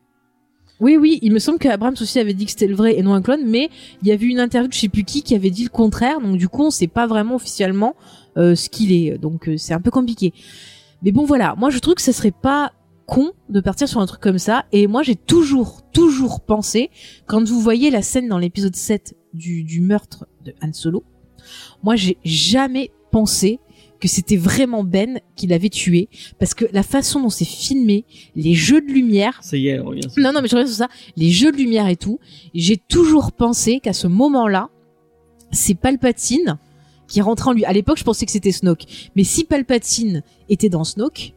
Oui, oui, il me semble qu'Abrams aussi avait dit que c'était le vrai et non un clone, mais il y avait une interview de je sais plus qui qui avait dit le contraire, donc du coup on sait pas vraiment officiellement euh, ce qu'il est, donc euh, c'est un peu compliqué. Mais bon voilà, moi je trouve que ça serait pas con de partir sur un truc comme ça, et moi j'ai toujours, toujours pensé, quand vous voyez la scène dans l'épisode 7 du, du meurtre de Han Solo, moi j'ai jamais pensé que c'était vraiment Ben qui l'avait tué parce que la façon dont c'est filmé, les jeux de lumière. Ça y est, on revient. sur- Non, non, mais je reviens sur ça. Les jeux de lumière et tout. J'ai toujours pensé qu'à ce moment-là, c'est Palpatine qui rentre en lui. À l'époque, je pensais que c'était Snoke. Mais si Palpatine était dans Snoke,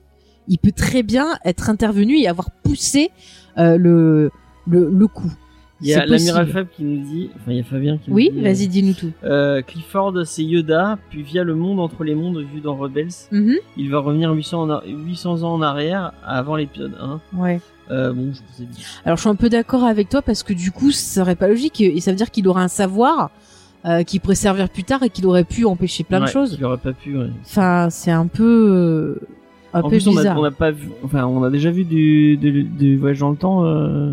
il peut très bien être intervenu et avoir poussé euh, le, le, le coup. Il y a l'amiral. Fab qui nous dit, enfin il y a Fabien qui Oui, nous dit. vas-y, dis-nous tout. Euh, Clifford, c'est Yoda, puis via le monde entre les mondes vu dans Rebels, Mhm. il va revenir 800, en ar- 800 ans en arrière avant l'épisode 1. Ouais. Euh, bon, je pensais bien. Alors je suis un peu d'accord avec toi parce que du coup ça serait pas logique et ça veut dire qu'il aurait un savoir euh, qui pourrait servir plus tard et qu'il aurait pu empêcher plein de Ouais, choses. Il aurait pas pu. ouais. Enfin c'est un peu euh, un en peu plus, on a, bizarre. on a pas vu, enfin, on a déjà vu du, du, du voyage dans le temps euh,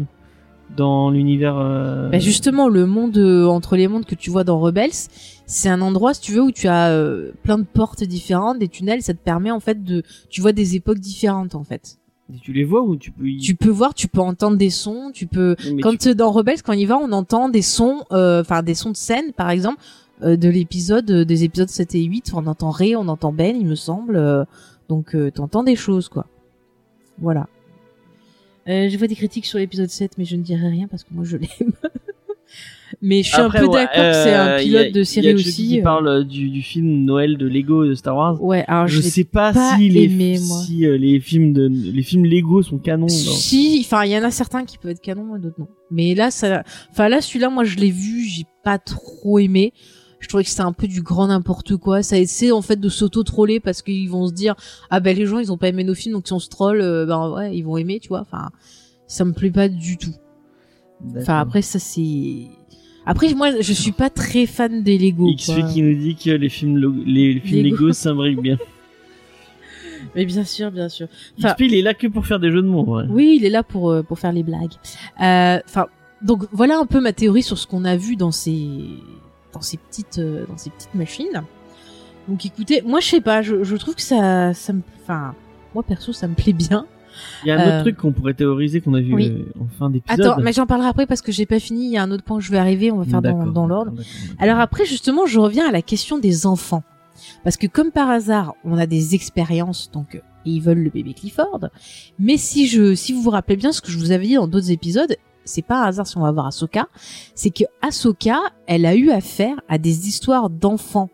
dans l'univers. Euh... Bah, justement le monde euh, entre les mondes que tu vois dans Rebels, c'est un endroit si tu veux où tu as euh, plein de portes différentes, des tunnels, ça te permet en fait de tu vois des époques différentes en fait. Tu les vois ou tu peux. y- Tu peux voir, tu peux entendre des sons, tu peux mais quand tu- dans Rebels quand on y va, on entend des sons euh, enfin des sons de scène par exemple euh, de l'épisode euh, des épisodes 7 et 8, on entend Ray, on entend Ben, il me semble. euh, donc euh, t'entends des choses quoi. Voilà. Euh, je vois des critiques sur l'épisode 7 mais je ne dirai rien parce que moi je l'aime. *laughs* mais je suis Après, un peu ouais, d'accord que c'est un euh, pilote a- de série y a aussi. qui euh. parle euh, du, du film Noël de Lego de Star Wars. Ouais, alors je je, sais pas, pas si, les, moi. si euh, les films de les films Lego sont canons. Si, enfin, il y en a certains qui peuvent être canons et d'autres non. Mais là, ça, enfin là, celui-là, moi, je l'ai vu, j'ai pas trop aimé. Je trouvais que c'était un peu du grand n'importe quoi. Ça essaie en fait de s'auto-troller parce qu'ils vont se dire ah ben les gens ils ont pas aimé nos films donc si on se troll, euh, ben ouais ils vont aimer, tu vois. Enfin, ça me plaît pas du tout. Enfin après ça c'est. Après moi je suis pas très fan des Lego. XP quoi. qui nous dit que les films lo- les films Lego. Lego s'imbriquent bien. *laughs* Mais bien sûr, bien sûr. Enfin- XP il est là que pour faire des jeux de mots. Ouais. Oui, il est là pour euh, pour faire les blagues. Euh, Enfin, donc voilà un peu ma théorie sur ce qu'on a vu dans ces dans ces petites euh, dans ces petites machines. Donc écoutez, moi je sais pas, je, je trouve que ça ça me enfin moi perso ça me plaît bien. Il y a un Euh, autre truc qu'on pourrait théoriser qu'on a vu oui. euh, en fin d'épisode. Attends, mais j'en parlerai après parce que j'ai pas fini, il y a un autre point que je vais arriver, on va faire dans, l'ordre. Alors après, justement, je reviens à la question des enfants. Parce que comme par hasard, on a des expériences, donc euh, ils veulent le bébé Clifford. Mais si je, si vous vous rappelez bien ce que je vous avais dit dans d'autres épisodes, c'est pas un hasard si on va voir Ahsoka, c'est que Ahsoka, elle a eu affaire à des histoires d'enfants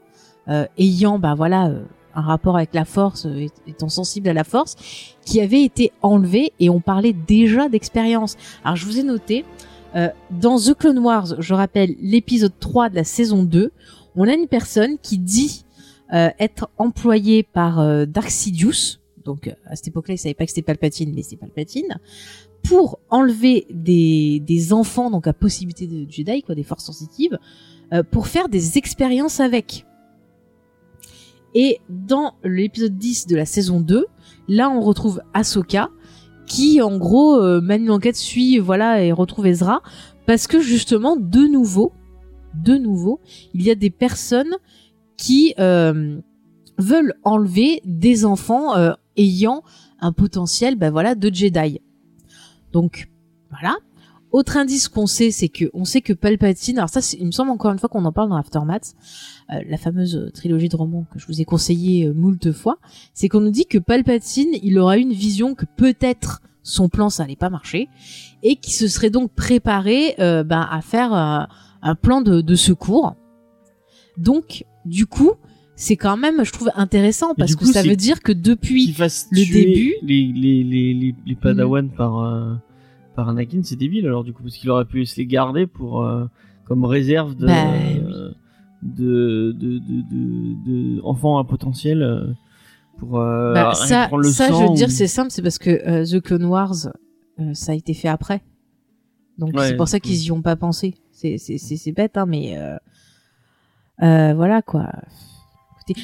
euh, ayant, bah voilà, euh, un rapport avec la Force, euh, étant sensible à la Force, qui avaient été enlevés et on parlait déjà d'expérience. Alors je vous ai noté, euh, dans The Clone Wars, je rappelle l'épisode 3 de la saison 2, on a une personne qui dit euh, être employée par euh, Dark Sidious, donc à cette époque-là, il savait pas que c'était Palpatine, mais c'est Palpatine, pour enlever des, des enfants, donc à possibilité de Jedi, quoi, des forces sensitives, euh, pour faire des expériences avec. Et dans l'épisode 10 de la saison 2, là on retrouve Ahsoka, qui en gros euh, mène l'enquête, suit, voilà, et retrouve Ezra, parce que justement, de nouveau, de nouveau, il y a des personnes qui euh, veulent enlever des enfants euh, ayant un potentiel, ben voilà, de Jedi. Donc voilà. Autre indice qu'on sait, c'est que on sait que Palpatine. Alors ça, il me semble encore une fois qu'on en parle dans Aftermath, euh, la fameuse euh, trilogie de romans que je vous ai conseillé euh, moult fois. C'est qu'on nous dit que Palpatine, il aura une vision que peut-être son plan ça allait pas marcher et qui se serait donc préparé euh, ben, à faire euh, un plan de, de secours. Donc, du coup, c'est quand même, je trouve, intéressant parce que ça veut dire que depuis, le début- les les les les, les Padawan par euh, par Anakin, c'est débile alors du coup parce qu'il aurait pu se les garder pour euh, comme réserve de, Bah, euh, de, de, de de de enfants à potentiel euh, pour bah, ça, le ça, je veux dire, c'est simple, c'est parce que The Clone Wars, ça a été fait après. Donc Ouais. c'est pour ça qu'ils y ont pas pensé. C'est c'est bête, hein, mais voilà quoi.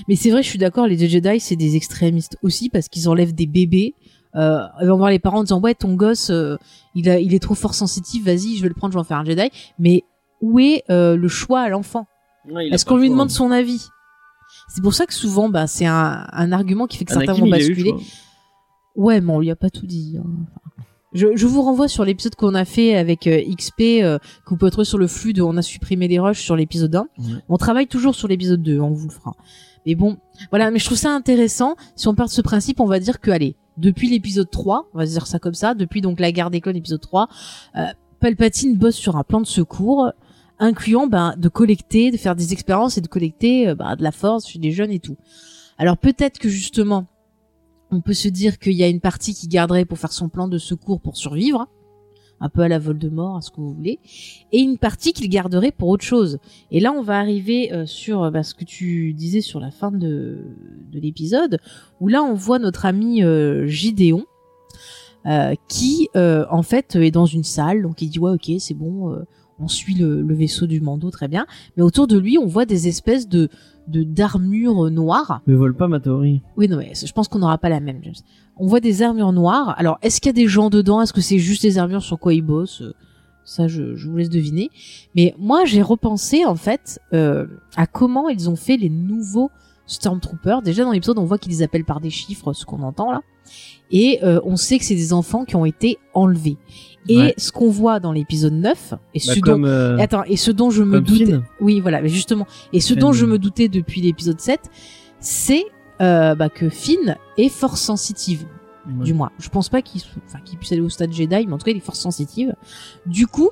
Mais c'est vrai, je suis d'accord, les Jedi c'est des extrémistes aussi parce qu'ils enlèvent des bébés euh, ils vont voir les parents en disant ouais ton gosse euh, il a il est trop fort sensitif vas-y je vais le prendre je vais en faire un Jedi mais où est euh, le choix à l'enfant Ouais, est-ce qu'on lui demande son avis? C'est pour ça que souvent bah c'est un, un argument qui fait que certains vont eu basculer. Ouais, mais on lui a pas tout dit. hein. Enfin, Je, je vous renvoie sur l'épisode qu'on a fait avec euh, XP, euh, que vous pouvez trouver sur le flux de On a supprimé les rushs sur l'épisode 1. Ouais. On travaille toujours sur l'épisode 2, on vous le fera. Mais bon, voilà, mais je trouve ça intéressant. Si on part de ce principe, on va dire que, allez, depuis l'épisode 3, on va dire ça comme ça, depuis donc la guerre des clones épisode 3, euh, Palpatine bosse sur un plan de secours, incluant ben, de collecter, de faire des expériences et de collecter euh, ben, de la force chez les jeunes et tout. Alors peut-être que justement, on peut se dire qu'il y a une partie qui garderait pour faire son plan de secours pour survivre, un peu à la Voldemort, à ce que vous voulez, et une partie qu'il garderait pour autre chose. Et là, on va arriver euh, sur euh, bah, ce que tu disais sur la fin de, de l'épisode, où là, on voit notre ami euh, Gideon, euh, qui en fait est dans une salle, donc il dit ouais ok c'est bon, on suit le, le vaisseau du Mando très bien, mais autour de lui on voit des espèces de d'armures noires Me vole pas ma théorie. oui, non, mais je pense qu'on n'aura pas la même, James. On voit des armures noires. Alors, est-ce qu'il y a des gens dedans? Est-ce que c'est juste des armures sur quoi ils bossent? Ça, je, je vous laisse deviner. Mais moi, j'ai repensé, en fait, euh, à comment ils ont fait les nouveaux Stormtroopers. Déjà, dans l'épisode, on voit qu'ils les appellent par des chiffres, ce qu'on entend là. Et euh, on sait que c'est des enfants qui ont été enlevés. Et Ouais. ce qu'on voit dans l'épisode 9, et Bah, ce dont... euh, Attends, et ce dont je me doutais... Finn. Oui, voilà, mais justement. Et ce Finn. dont je me doutais depuis l'épisode 7, c'est euh, bah, que Finn est force sensitive, Ouais. du moins. Je pense pas qu'il enfin, puisse aller au stade Jedi, mais en tout cas, il est force sensitive. Du coup,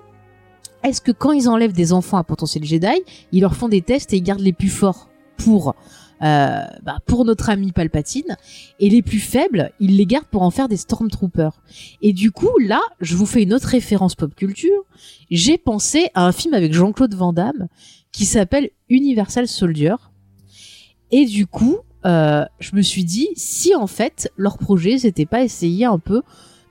est-ce que quand ils enlèvent des enfants à potentiel Jedi, ils leur font des tests et ils gardent les plus forts pour bah, pour notre ami Palpatine et les plus faibles, ils les gardent pour en faire des Stormtroopers. Et du coup, là, je vous fais une autre référence pop culture. J'ai pensé à un film avec Jean-Claude Van Damme qui s'appelle Universal Soldier. Et du coup, euh, je me suis dit, si en fait, leur projet, c'était pas essayer un peu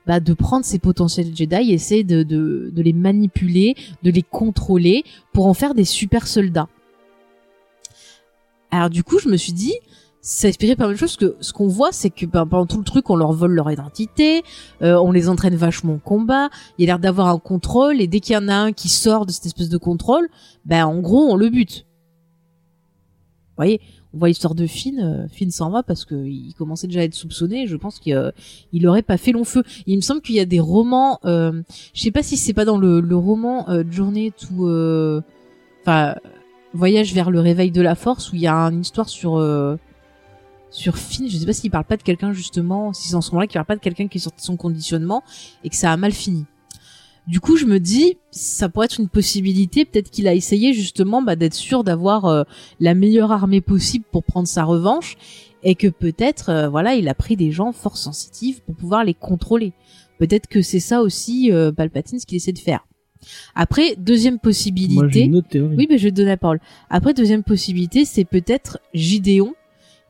bah, de prendre ces potentiels Jedi, essayer de, de, de les manipuler, de les contrôler pour en faire des super soldats. Alors du coup, je me suis dit, ça inspiré par une chose que ce qu'on voit, c'est que ben, pendant tout le truc, on leur vole leur identité, euh, on les entraîne vachement au combat, il y a l'air d'avoir un contrôle, et dès qu'il y en a un qui sort de cette espèce de contrôle, ben en gros, on le bute. Vous voyez, on voit l'histoire de Finn, euh, Finn s'en va parce que il commençait déjà à être soupçonné, je pense qu'il euh, aurait pas fait long feu. Il me semble qu'il y a des romans, euh, je sais pas si c'est pas dans le, le roman euh, Journey to... euh, Enfin, Voyage vers le réveil de la force, où il y a une histoire sur... euh, sur Finn, je sais pas s'il parle pas de quelqu'un justement, si c'est en ce moment-là qu'il parle pas de quelqu'un qui est sorti de son conditionnement et que ça a mal fini. Du coup, je me dis, ça pourrait être une possibilité. Peut-être qu'il a essayé justement bah, d'être sûr d'avoir euh, la meilleure armée possible pour prendre sa revanche, et que peut-être, euh, voilà, il a pris des gens fort sensitifs pour pouvoir les contrôler. Peut-être que c'est ça aussi euh, Palpatine ce qu'il essaie de faire. Après, deuxième Moi, possibilité. une autre théorie. Oui, mais je vais te donner la parole. Après, deuxième possibilité, c'est peut-être Gideon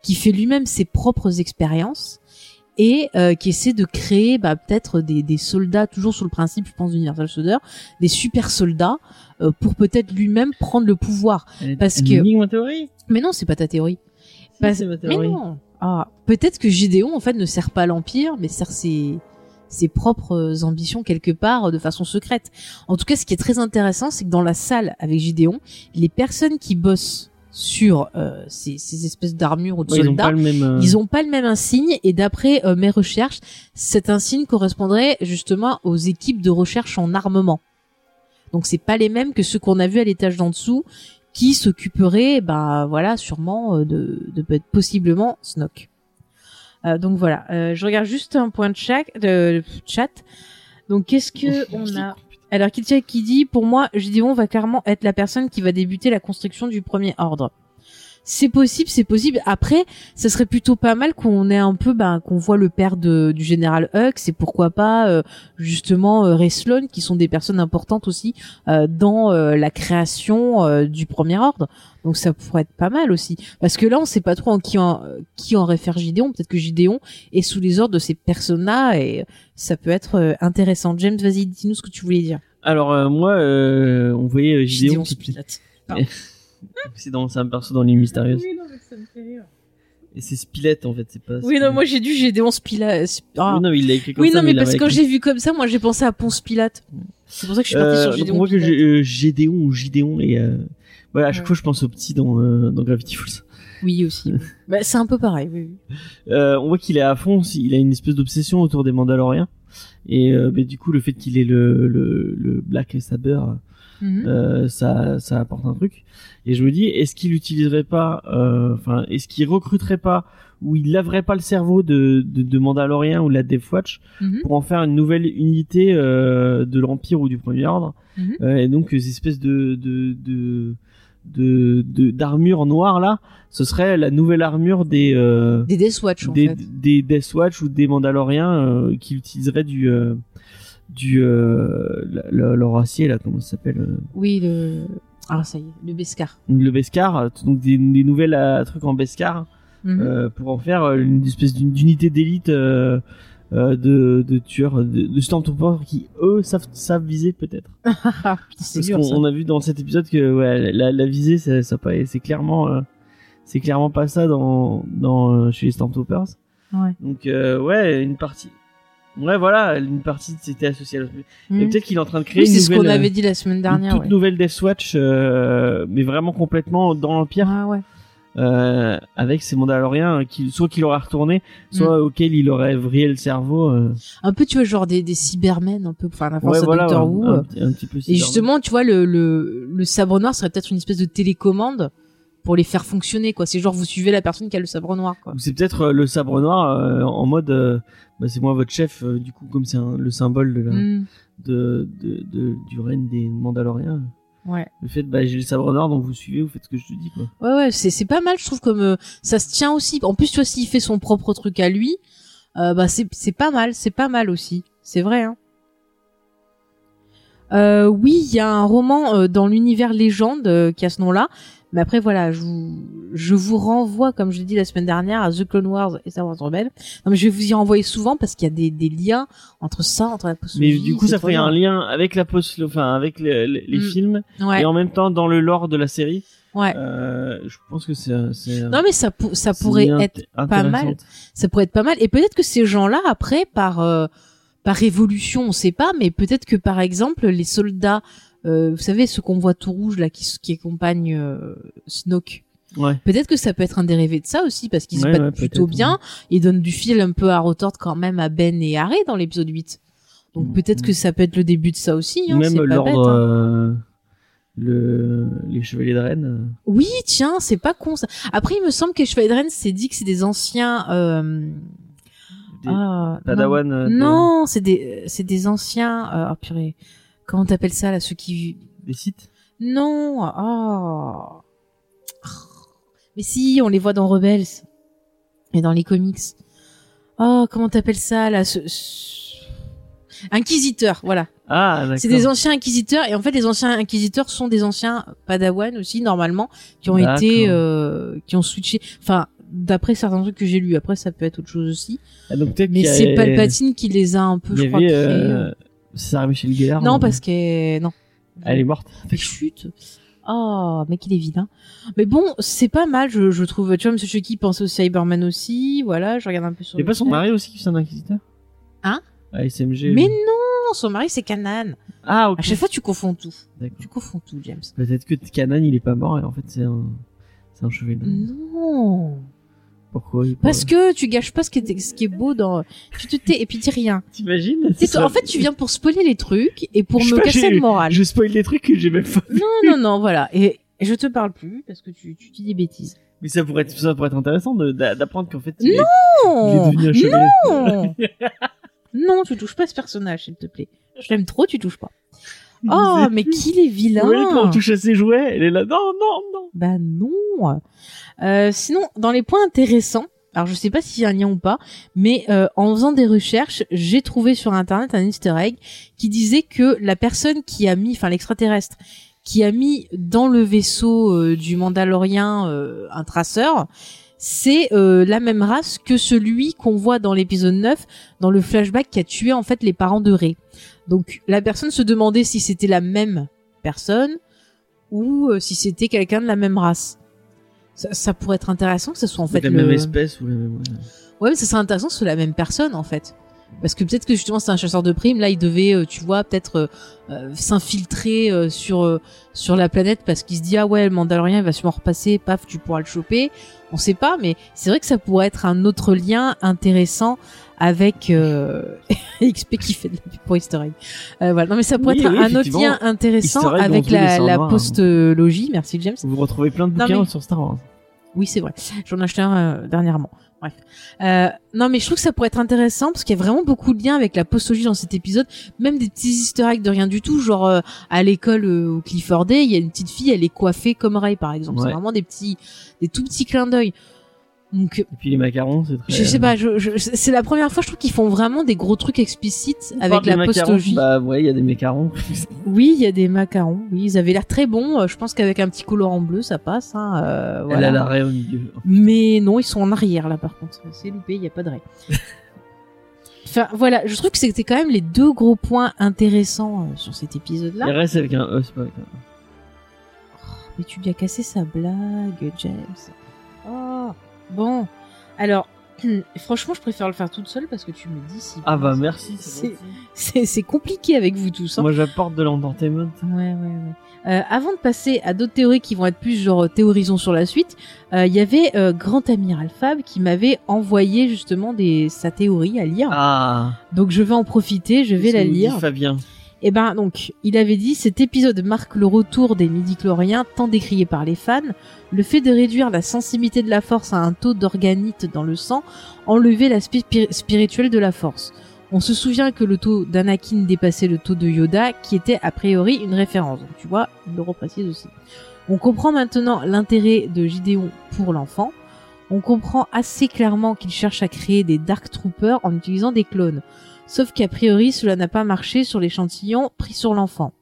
qui fait lui-même ses propres expériences et euh, qui essaie de créer bah, peut-être des, des soldats, toujours sur le principe, je pense, d'Universal Soldier, des super soldats euh, pour peut-être lui-même prendre le pouvoir. Elle- parce elle que- nique ma théorie? Mais non, c'est pas ta théorie. Si, ma Mais théorie. non. Ah, peut-être que Gideon en fait ne sert pas l'Empire, mais sert ses ses propres ambitions quelque part de façon secrète. En tout cas, ce qui est très intéressant, c'est que dans la salle avec Gideon, les personnes qui bossent sur euh, ces, ces espèces d'armures ou de Ouais, ils ont soldats, pas même. euh, ils ont pas le même insigne et d'après euh, mes recherches, cet insigne correspondrait justement aux équipes de recherche en armement. Donc c'est pas les mêmes que ceux qu'on a vus à l'étage d'en dessous qui s'occuperaient bah voilà sûrement euh, de de peut-être possiblement Snoke. Euh, donc voilà, Euh, je regarde juste un point de chat de chat. Donc qu'est-ce que on a alors Kittia qui dit pour moi Gideon va clairement être la personne qui va débuter la construction du premier ordre. C'est possible, c'est possible. Après, ça serait plutôt pas mal qu'on ait un peu, ben, qu'on voit le père de, du général Hux et pourquoi pas euh, justement euh, Ray Sloan, qui sont des personnes importantes aussi euh, dans euh, la création euh, du premier ordre. Donc ça pourrait être pas mal aussi, parce que là on sait pas trop en qui en qui en réfère Gideon. Peut-être que Gideon est sous les ordres de ces personnes-là et ça peut être euh, intéressant. James, vas-y, dis-nous ce que tu voulais dire. Alors euh, moi, euh, on voyait euh, Gideon qui. *laughs* c'est dans c'est un perso dans l'île mystérieuse. Et c'est Spilett en fait, c'est pas. Oui, non, moi j'ai dû Gédéon Spilett. Ah. Oui, non, il l'a écrit comme Oui, ça. non, mais parce que quand j'ai vu comme ça, moi j'ai pensé à Ponce Pilate. C'est pour ça que je suis partie Euh, sur Gédéon moi que euh, Gédéon ou Gideon et euh, voilà, à chaque Ouais. fois je pense au petit dans euh, dans Gravity Falls. Oui, aussi. *laughs* bah, c'est un peu pareil, oui. oui. Euh, on voit qu'il est à fond, il a une espèce d'obsession autour des Mandaloriens. Et euh, mais du coup, le fait qu'il ait le, le, le Black Saber, Mhm. euh, ça, ça apporte un truc. Et je me dis, est-ce qu'il utiliserait pas, euh, enfin, est-ce qu'il recruterait pas ou il laverait pas le cerveau de, de, de Mandaloriens ou de la Death Watch Mhm. pour en faire une nouvelle unité euh, de l'Empire ou du Premier Ordre Mhm. Et donc, ces espèces de de de de d'armure noire là, ce serait la nouvelle armure des Des Death Watch, en des, fait. des Death Watch ou des Mandaloriens qui utiliseraient du du euh, la- leur acier là comment ça s'appelle euh, Oui, le. Ah, ça y est, le Beskar. le Beskar euh, donc des, des nouvelles trucs en Beskar Mhm. euh, pour en faire une espèce d'unité d'élite de, de tueurs de, de Stormtroopers qui eux savent savent viser peut-être *laughs* Ah, c'est parce dur, qu'on ça. on a vu dans cet épisode que ouais, la, la visée ça, ça pas c'est clairement euh, c'est clairement pas ça dans dans chez les Stormtroopers Ouais. Donc euh, ouais, une partie. Ouais, voilà, une partie c'était associé à l'autre. Et Mhm. peut-être qu'il est en train de créer Oui, une c'est ce nouvelle, qu'on euh, avait dit la semaine une dernière. toute ouais. nouvelle Death Watch, euh, mais vraiment complètement dans l'Empire, Ah ouais. euh, avec ces Mandaloriens, qui, soit qu'il aurait retourné, soit Mm. auquel il aurait vrillé le cerveau. euh. Un peu, tu vois, genre des, des Cybermen, un peu, enfin, la force Ouais, voilà, Doctor Who. un, euh. un petit peu. Et Cyberman. justement, tu vois, le, le, le sabre noir serait peut-être une espèce de télécommande pour les faire fonctionner, quoi. C'est genre, vous suivez la personne qui a le sabre noir, quoi. Ou c'est peut-être euh, le sabre noir euh, en mode, euh, bah, c'est moi votre chef, euh, du coup comme c'est le symbole de, la- Mhm. de, de, de- du règne des Mandaloriens. Ouais. Le fait, bah j'ai le sabre noir, donc vous suivez, vous faites ce que je te dis, quoi. Ouais, ouais, c'est, c'est pas mal, je trouve, comme, ça se tient aussi. En plus, tu vois, s'il fait son propre truc à lui, bah, c'est, c'est pas mal, c'est pas mal aussi. C'est vrai, hein. Euh, oui, il y a un roman euh, dans l'univers légende euh, qui a ce nom-là. Mais après, voilà, je vous, je vous renvoie, comme je l'ai dit la semaine dernière, à The Clone Wars et Star Wars Rebelle. Non, mais je vais vous y renvoyer souvent parce qu'il y a des, des liens entre ça, entre la Mais postologie, du coup, ça ferait un lien avec la post, enfin avec les, les- Mm. films Ouais, et en même temps dans le lore de la série. ouais. Euh, je pense que c'est Non, mais ça, pour- ça pourrait être pas mal. ça pourrait être pas mal. Et peut-être que ces gens-là, après, par euh, par évolution, on sait pas, mais peut-être que par exemple les soldats, vous savez, ceux qu'on voit tout rouge là, qui, qui accompagnent euh, Snoke. Ouais. Peut-être que ça peut être un dérivé de ça aussi, parce qu'ils se Ouais, battent ouais, plutôt bien. Ils donnent du fil un peu à retordre quand même à Ben et Harry dans l'épisode 8. Donc Mm. peut-être que ça peut être le début de ça aussi. Hein, Même l'ordre, hein. euh, le les chevaliers de Rennes. euh, Oui, tiens, c'est pas con ça. Après, il me semble que les Chevaliers de Rennes, c'est dit que c'est des anciens. Euh... Des ah, non. Padawan. euh, Non, c'est des, euh, c'est des anciens. Euh, oh purée, comment t'appelles ça là, ceux qui. des sites? Non, oh. Mais si, on les voit dans Rebels et dans les comics. Oh, comment t'appelles ça là, ce... Inquisiteur, voilà. Ah. C'est des anciens inquisiteurs et en fait les anciens inquisiteurs sont des anciens Padawan aussi normalement qui ont été euh, qui ont switché. Enfin, d'après certains trucs que j'ai lus, après ça peut être autre chose aussi. Ah, donc Mais a- c'est Palpatine qui les a un peu, je crois, avait créés. euh, Sarah Michel Gellar. Non, euh, parce que non. Elle est morte. Mais chute. Oh, mec, il est vilain. Mais bon, c'est pas mal, je, je trouve. Tu vois, Monsieur Chucky pense au Cyberman aussi. Voilà, je regarde un peu sur. Et le pas son mari aussi qui est un inquisiteur Hein? Ah, SMG. Mais non, son mari c'est Kanan. Ah, ok. À chaque fois, tu confonds tout. Tu confonds tout, James. Peut-être que Kanan il est pas mort et en fait c'est un c'est un chevalier. Non. Pourquoi il Parce que tu gâches pas ce qui est, ce qui est beau dans. Tu te tais et puis dis rien. T'imagines C'est En fait, tu viens pour spoiler les trucs et pour Je me pas, casser le moral. Je spoil des trucs que j'ai même pas. Non, non, non, voilà. Et, je te parle plus parce que tu, tu dis des bêtises. Mais ça pourrait être, ça pourrait être intéressant d'apprendre qu'en fait il est, il est Non, devenu un chevalier. non, *laughs* non, tu touches pas ce personnage, s'il te plaît. Je l'aime trop, tu touches pas. Oh, mais qu'il est vilain. Oui, quand on touche à ses jouets, elle est là. Non, non, non. Bah non. Euh, sinon, dans les points intéressants, alors je sais pas s'il y a un lien ou pas, mais euh, en faisant des recherches, j'ai trouvé sur internet un Easter egg qui disait que la personne qui a mis, enfin l'extraterrestre, qui a mis dans le vaisseau euh, du Mandalorien un traceur, c'est la même race que celui qu'on voit dans l'épisode 9, dans le flashback qui a tué en fait les parents de Rey. Donc la personne se demandait si c'était la même personne ou si c'était quelqu'un de la même race. Ça, ça pourrait être intéressant que ce soit en fait la le... même espèce ou la même. ouais. Ouais, mais ça serait intéressant que ce soit la même personne en fait. Parce que peut-être que justement c'est un chasseur de primes, là il devait, euh, tu vois, peut-être euh, euh, s'infiltrer euh, sur euh, sur la planète parce qu'il se dit ah ouais le Mandalorien il va sûrement repasser, paf tu pourras le choper. On sait pas, mais c'est vrai que ça pourrait être un autre lien intéressant avec euh, *laughs* XP qui fait de la pub pour Easter egg. Euh, voilà, non mais ça pourrait Oui, être oui, un autre lien intéressant avec la, hein. postologie. Merci James. Vous retrouvez plein de bouquins mais- sur Star Wars. Oui, c'est vrai. J'en ai acheté un euh, dernièrement. Bref. Euh, non, mais je trouve que ça pourrait être intéressant parce qu'il y a vraiment beaucoup de liens avec la postologie dans cet épisode. Même des petits easter eggs de rien du tout. Genre, euh, à l'école euh, au Clifford Day, il y a une petite fille, elle est coiffée comme Ray, par exemple. C'est vraiment des petits, des tout petits clins d'œil. Donc, Et puis les macarons, c'est très. je sais pas, je, je- c'est la première fois, je trouve qu'ils font vraiment des gros trucs explicites On avec la postologie. Bah ouais, il y a des macarons. *laughs* Oui, il y a des macarons. Oui, ils avaient l'air très bons. Euh, Je pense qu'avec un petit colorant bleu, ça passe. Hein. Euh, Elle voilà. a l'arrêt au milieu. Mais non, ils sont en arrière là par contre. C'est loupé, il n'y a pas de raie. *laughs* enfin voilà, je trouve que c'était quand même les deux gros points intéressants euh, sur cet épisode-là. Il reste avec un E, c'est pas avec un E. Mais tu lui as cassé sa blague, James. Oh, bon. Alors, *clears throat* franchement, je préfère le faire toute seule parce que tu me dis si. Ah bah merci. C'est- compliqué avec vous tous. Hein. Moi j'apporte de l'entertainment. Ouais, ouais, ouais. Euh, avant de passer à d'autres théories qui vont être plus genre théorisons sur la suite, euh, il y avait euh, Grand Amiral Fab qui m'avait envoyé justement des sa théorie à lire. Ah. Donc je vais en profiter, je vais la lire. Fabien? Et ben donc, il avait dit cet épisode marque le retour des midi-chloriens tant décriés par les fans. Le fait de réduire la sensibilité de la force à un taux d'organite dans le sang enlevait l'aspect spir- spirituel de la force. On se souvient que le taux d'Anakin dépassait le taux de Yoda, qui était a priori une référence. Donc tu vois, il le reprécise aussi. On comprend maintenant l'intérêt de Gideon pour l'enfant. On comprend assez clairement qu'il cherche à créer des Dark Troopers en utilisant des clones. Sauf qu'a priori, cela n'a pas marché sur l'échantillon pris sur l'enfant.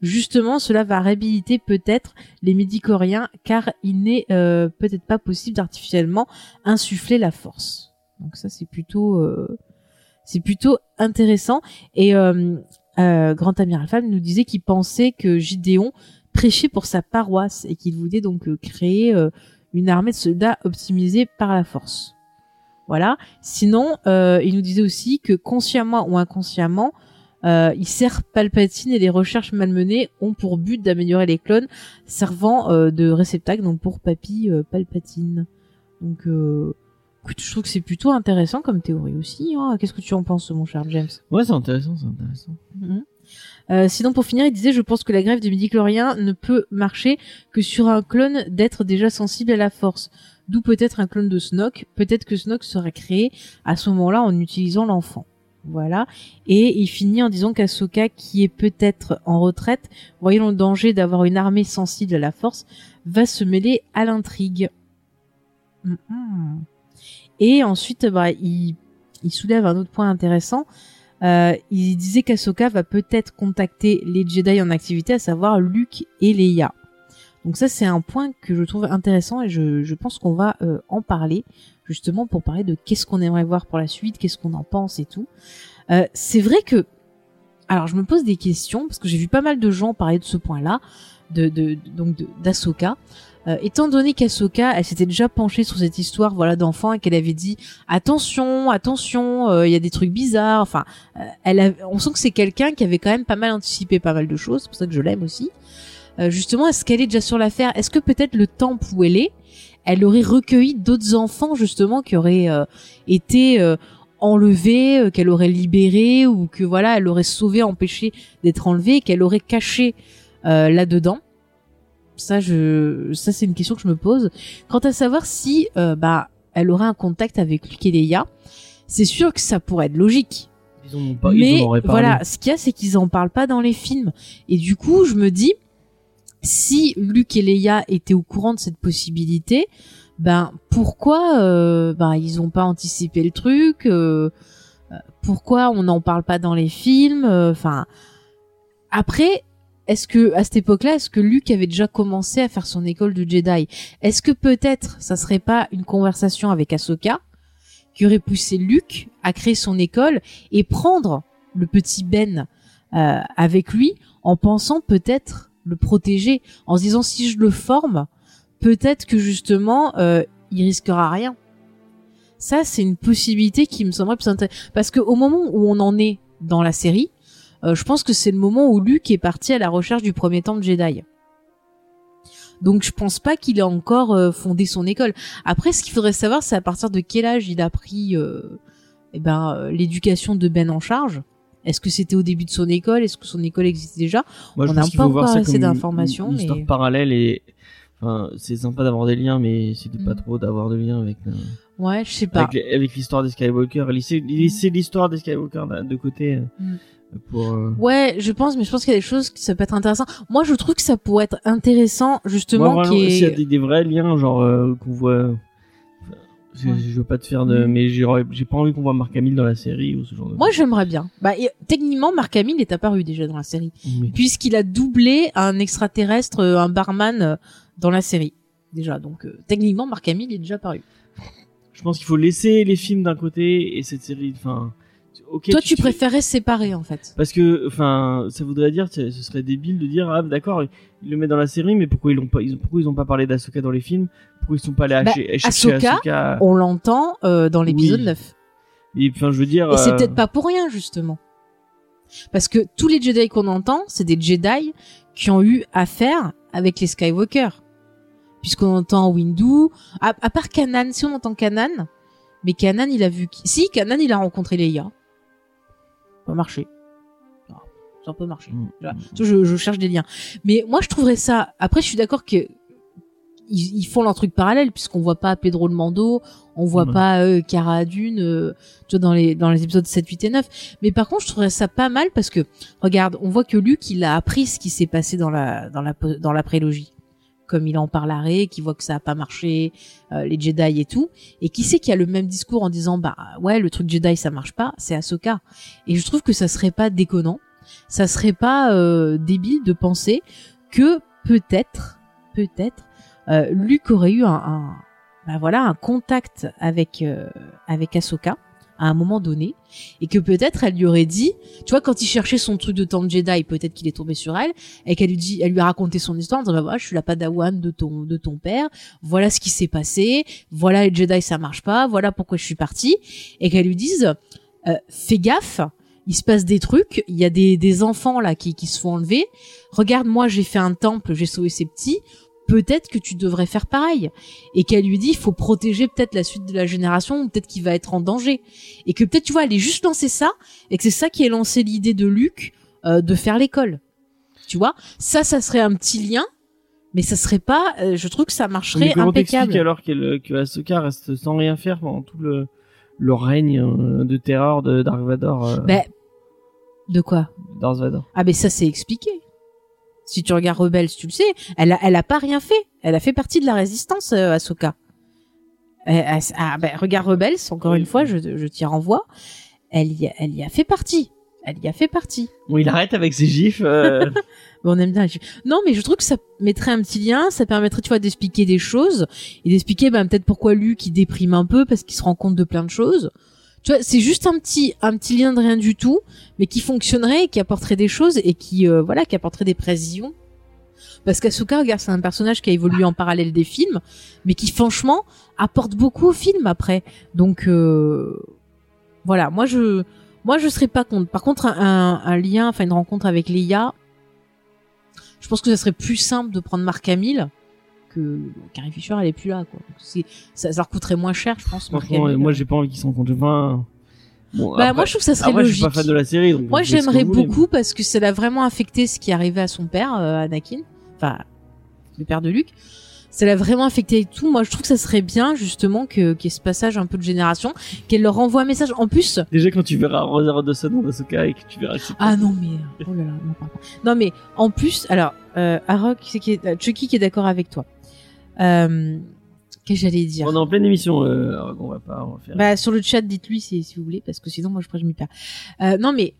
Justement, cela va réhabiliter peut-être les médicoriens, car il n'est euh, peut-être pas possible d'artificiellement insuffler la force. Donc ça, c'est plutôt, euh, c'est plutôt intéressant. Et euh, euh, Grand Amiral Fab nous disait qu'il pensait que Gideon prêchait pour sa paroisse et qu'il voulait donc créer une armée de soldats optimisée par la force. Voilà. Sinon, euh, il nous disait aussi que consciemment ou inconsciemment, euh, il sert Palpatine et les recherches malmenées ont pour but d'améliorer les clones servant euh, de réceptacle donc pour Papy euh, Palpatine. Donc, euh, écoute, je trouve que c'est plutôt intéressant comme théorie aussi. Hein. Qu'est-ce que tu en penses, mon cher James? Ouais, c'est intéressant, c'est intéressant. Mhm. Euh, sinon, pour finir, il disait, je pense que la grève des midi-chloriens ne peut marcher que sur un clone d'être déjà sensible à la force. D'où peut-être un clone de Snoke. Peut-être que Snoke sera créé à ce moment-là en utilisant l'enfant. Voilà. Et il finit en disant qu'Ahsoka, qui est peut-être en retraite, voyant le danger d'avoir une armée sensible à la force, va se mêler à l'intrigue. Mhm. Et ensuite, bah, il, soulève un autre point intéressant. Euh, il disait qu'Ahsoka va peut-être contacter les Jedi en activité, à savoir Luke et Leia. Donc ça, c'est un point que je trouve intéressant et je, pense qu'on va euh, en parler, justement pour parler de qu'est-ce qu'on aimerait voir pour la suite, qu'est-ce qu'on en pense et tout. Euh, c'est vrai que... Alors, je me pose des questions, parce que j'ai vu pas mal de gens parler de ce point-là, de, donc d'Ahsoka. Euh, étant donné qu'Ahsoka, elle s'était déjà penchée sur cette histoire, voilà, d'enfant et qu'elle avait dit attention, attention, il y a des trucs bizarres. Enfin, on sent que c'est quelqu'un qui avait quand même pas mal anticipé pas mal de choses. C'est pour ça que je l'aime aussi. Euh, justement, est-ce qu'elle est déjà sur l'affaire? Est-ce que peut-être le temple où elle est, elle aurait recueilli d'autres enfants justement qui auraient euh, été euh, enlevés, euh, qu'elle aurait libérés ou que voilà, elle aurait sauvé, empêché d'être enlevée, et qu'elle aurait caché euh, là-dedans? Ça, je, ça c'est une question que je me pose. Quant à savoir si, euh, bah, elle aurait un contact avec Luke et Leia, c'est sûr que ça pourrait être logique. Ils en ont pas, ils Mais en parlé. voilà, ce qu'il y a, c'est qu'ils en parlent pas dans les films. Et du coup, je me dis, si Luke et Leia étaient au courant de cette possibilité, ben pourquoi euh, ben, ils ont pas anticipé le truc euh, euh, Pourquoi on n'en parle pas dans les films euh, Enfin, après, est-ce que à cette époque-là, est-ce que Luke avait déjà commencé à faire son école de Jedi? Est-ce que peut-être ça serait pas une conversation avec Ahsoka qui aurait poussé Luke à créer son école et prendre le petit Ben euh, avec lui en pensant peut-être le protéger, en se disant si je le forme, peut-être que justement, euh, il risquera rien. Ça, c'est une possibilité qui me semblerait plus intéressante. Parce qu'au moment où on en est dans la série, euh, je pense que c'est le moment où Luke est parti à la recherche du premier temple Jedi. Donc je pense pas qu'il ait encore euh, fondé son école. Après, ce qu'il faudrait savoir, c'est à partir de quel âge il a pris eh ben, l'éducation de Ben en charge. Est-ce que c'était au début de son école? Est-ce que son école existait déjà? Moi, On n'a qu'il pas encore assez comme une- d'informations, une histoire mais- parallèle et enfin c'est sympa d'avoir des liens mais c'est de pas Mm. trop d'avoir de liens avec euh, Ouais, je sais pas. avec, l'histoire des Skywalker laisser laisser l'histoire des Skywalker de côté euh, Mm. pour euh, Ouais, je pense, mais je pense qu'il y a des choses qui ça peut être intéressant. Moi, je trouve que ça pourrait être intéressant justement Moi, qui vraiment, s'il y a est. des, des vrais liens, genre euh, qu'on voit. Je, Ouais. je veux pas te faire de, Mm. mais j'ai j'ai pas envie qu'on voit Marc Hamill dans la série ou ce genre de. Moi, j'aimerais bien. Bah, et- techniquement, Mark Hamill est apparu déjà dans la série, Oui. puisqu'il a doublé un extraterrestre, euh, un barman euh, dans la série déjà. Donc, euh, techniquement, Mark Hamill est déjà apparu. Je pense qu'il faut laisser les films d'un côté et cette série. Enfin, ok. Toi, tu tu- préférais séparer en fait. Parce que, enfin, ça voudrait dire, ce serait débile de dire, ah, d'accord, ils le mettent dans la série, mais pourquoi ils l'ont pas, ils pourquoi ils ont pas parlé d'Asoka dans les films? Pourquoi ils sont pas allés Bah, chercher chercher Ahsoka, Ahsoka On l'entend euh, dans l'épisode Oui. 9. Et enfin, je veux dire. Et c'est euh, peut-être pas pour rien, justement. Parce que tous les Jedi qu'on entend, c'est des Jedi qui ont eu affaire avec les Skywalker. Puisqu'on entend Windu, à, à part Kanan, si on entend Kanan, mais Kanan, il a vu... Si, Kanan, il a rencontré Leia. Peut marcher. Ça peut marcher. Mm. Vois, Je, je cherche des liens. Mais moi, je trouverais ça... Après, je suis d'accord que ils, ils font leur truc parallèle puisqu'on voit pas Pedro le Mando, on voit pas euh, Cara Dune, euh, tu vois, dans les dans les épisodes 7, 8 et 9. Mais par contre, je trouverais ça pas mal parce que regarde, on voit que Luke, il a appris ce qui s'est passé dans la dans la dans la prélogie. Comme il en parle à Rey, qui voit que ça a pas marché, euh, les Jedi et tout, et qui sait qu'il y a le même discours en disant bah ouais le truc Jedi ça marche pas, c'est Ahsoka. Et je trouve que ça serait pas déconnant, ça serait pas euh, débile de penser que peut-être, peut-être, euh, Luke aurait eu un, bah voilà un contact avec euh, avec Ahsoka à un moment donné et que peut-être elle lui aurait dit tu vois quand il cherchait son truc de temps Jedi peut-être qu'il est tombé sur elle et qu'elle lui dit elle lui a raconté son histoire en disant bah voilà je suis la padawan de ton de ton père voilà ce qui s'est passé voilà les Jedi ça marche pas voilà pourquoi je suis partie et qu'elle lui dise euh, fais gaffe il se passe des trucs il y a des des enfants là qui qui se font enlever regarde moi j'ai fait un temple j'ai sauvé ces petits peut-être que tu devrais faire pareil. Et qu'elle lui dit il faut protéger peut-être la suite de la génération ou peut-être qu'il va être en danger. Et que peut-être tu vois elle est juste lancé ça et que c'est ça qui a lancé l'idée de Luc euh, de faire l'école. Tu vois? Ça ça serait un petit lien mais ça serait pas euh, je trouve que ça Mais marcherait t'expliques impeccable. alors qu'elle, que Ahsoka reste sans rien faire pendant tout le, le règne euh, de terreur de Dark Vador, euh, Ben, de quoi? Darth Vader. Ah mais ça c'est expliqué. Si tu regardes Rebels, tu le sais, elle a, elle a pas rien fait. Elle a fait partie de la résistance, euh, Ahsoka. Euh, elle- ah, ben, regarde Rebels, encore Oui. une fois, je, je t'y renvoie. Elle y, a, elle y a fait partie. Elle y a fait partie. Bon, il arrête avec ses gifs. euh, *laughs* Mais on aime bien. les- Non, mais je trouve que ça mettrait un petit lien, ça permettrait, tu vois, d'expliquer des choses et d'expliquer, ben, peut-être pourquoi Luke il déprime un peu parce qu'il se rend compte de plein de choses. C'est juste un petit, un petit lien de rien du tout, mais qui fonctionnerait, qui apporterait des choses et qui, euh, voilà, qui apporterait des précisions. Parce qu'Asuka, regarde, c'est un personnage qui a évolué en parallèle des films, mais qui, franchement, apporte beaucoup au film après. Donc, euh, voilà, moi je, moi je serais pas contre. Par contre, un, lien, enfin une rencontre avec Leia, je pense que ça serait plus simple de prendre Mark Hamill que Carrie Fisher, elle est plus là, quoi. Donc, ça, ça leur coûterait moins cher, je pense. Franchement, Hamill. moi j'ai pas envie qu'ils se rencontrent. Enfin, bon, bah après- moi je trouve que ça serait après, je logique. suis pas fan de la série. Donc Moi j'aimerais beaucoup parce que ça l'a vraiment affecté ce qui arrivait à son père, euh, Anakin, enfin le père de Luke. Ça l'a vraiment affecté et tout. Moi je trouve que ça serait bien justement que qu'il y ait ce passage un peu de génération, qu'elle leur envoie un message. En plus, Déjà quand tu verras Rosa Dawson dans Ahsoka et que tu verras que Ah non mais oh là là, non, mais en plus alors euh, Arok c'est qui est, euh, Chucky qui est d'accord avec toi. Euh, Qu'est-ce que j'allais dire On est en pleine émission. Euh, on va pas va faire. Bah sur le chat dites-lui si, si vous voulez parce que sinon moi je, je m'y perds. Euh, non mais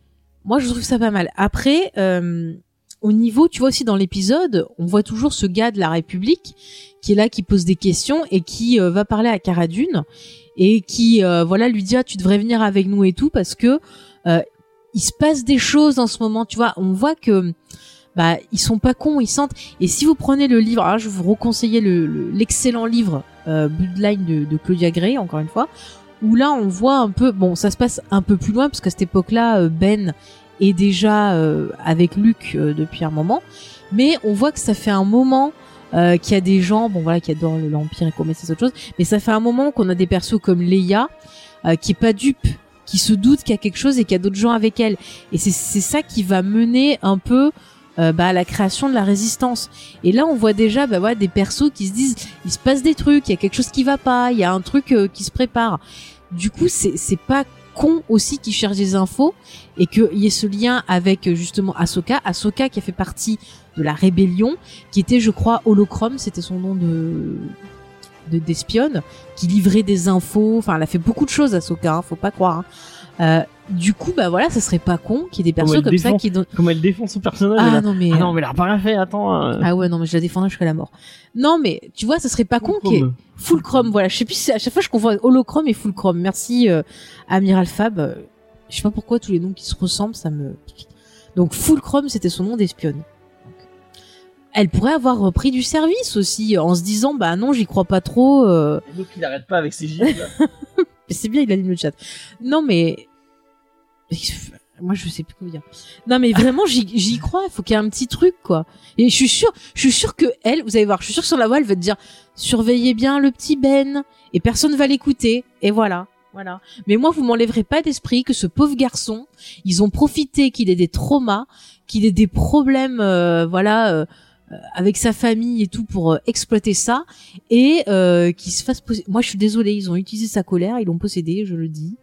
moi je trouve ça pas mal. Après euh, au niveau tu vois aussi dans l'épisode on voit toujours ce gars de la République qui est là qui pose des questions et qui euh, va parler à Cara Dune et qui euh, voilà lui dit ah tu devrais venir avec nous et tout parce que euh, il se passe des choses en ce moment tu vois on voit que bah ils sont pas cons, ils sentent. Et si vous prenez le livre, alors je vous reconseillais le l'excellent livre euh, Bloodline de, de Claudia Gray, encore une fois, où là on voit un peu, bon ça se passe un peu plus loin parce qu'à cette époque-là euh, Ben est déjà euh, avec Luke euh, depuis un moment, mais on voit que ça fait un moment euh, qu'il y a des gens, bon voilà, qui adorent l'Empire et qu'on c'est autre chose, mais ça fait un moment qu'on a des persos comme Leia euh, qui est pas dupe, qui se doute qu'il y a quelque chose et qu'il y a d'autres gens avec elle, et c'est ça qui va mener un peu euh, bah, à la création de la résistance. Et là, on voit déjà bah, voilà, des persos qui se disent, il se passe des trucs, il y a quelque chose qui va pas, il y a un truc euh, qui se prépare. Du coup, c'est pas con aussi qui cherche des infos et qu'il y ait ce lien avec euh, justement Ahsoka. Ahsoka qui a fait partie de la rébellion, qui était, je crois, Holochrome, c'était son nom de de d'espionne, qui livrait des infos. Enfin, elle a fait beaucoup de choses, Ahsoka. Hein, faut pas croire. Hein. Du coup, bah voilà, ça serait pas con qu'il y ait des persos comme ça qui donnent. Comme elle défend son personnage. Ah a- non mais Ah non, mais elle a pas rien fait, attends. euh. ah ouais non mais je la défendrai jusqu'à la mort. Non mais tu vois, ça serait pas con qu'il y ait Full Chrome, voilà. Je sais plus, si- à chaque fois je confonds Holochrome et Full Chrome. Merci euh, Amiral Fab. Euh, Je sais pas pourquoi tous les noms qui se ressemblent, ça me. Donc Full Chrome, c'était son nom d'espionne. Elle pourrait avoir repris du service aussi, en se disant bah non, j'y crois pas trop. euh, Donc il arrête pas avec ses gifs. là. *laughs* mais C'est bien, il anime le chat. Non mais moi je sais plus quoi dire. Non mais vraiment j'y *laughs* crois, il faut qu'il y ait un petit truc quoi. Et je suis sûre, je suis sûre que elle, vous allez voir, je suis sûre que sur la voix elle va te dire surveillez bien le petit Ben et personne va l'écouter et voilà. Voilà. Mais moi, vous m'enlèverez pas d'esprit que ce pauvre garçon, ils ont profité qu'il ait des traumas, qu'il ait des problèmes, euh, voilà, euh, euh, avec sa famille et tout pour euh, exploiter ça et euh, qu'il se fasse. posséder. Moi, je suis désolée, ils ont utilisé sa colère, ils l'ont possédé, je le dis.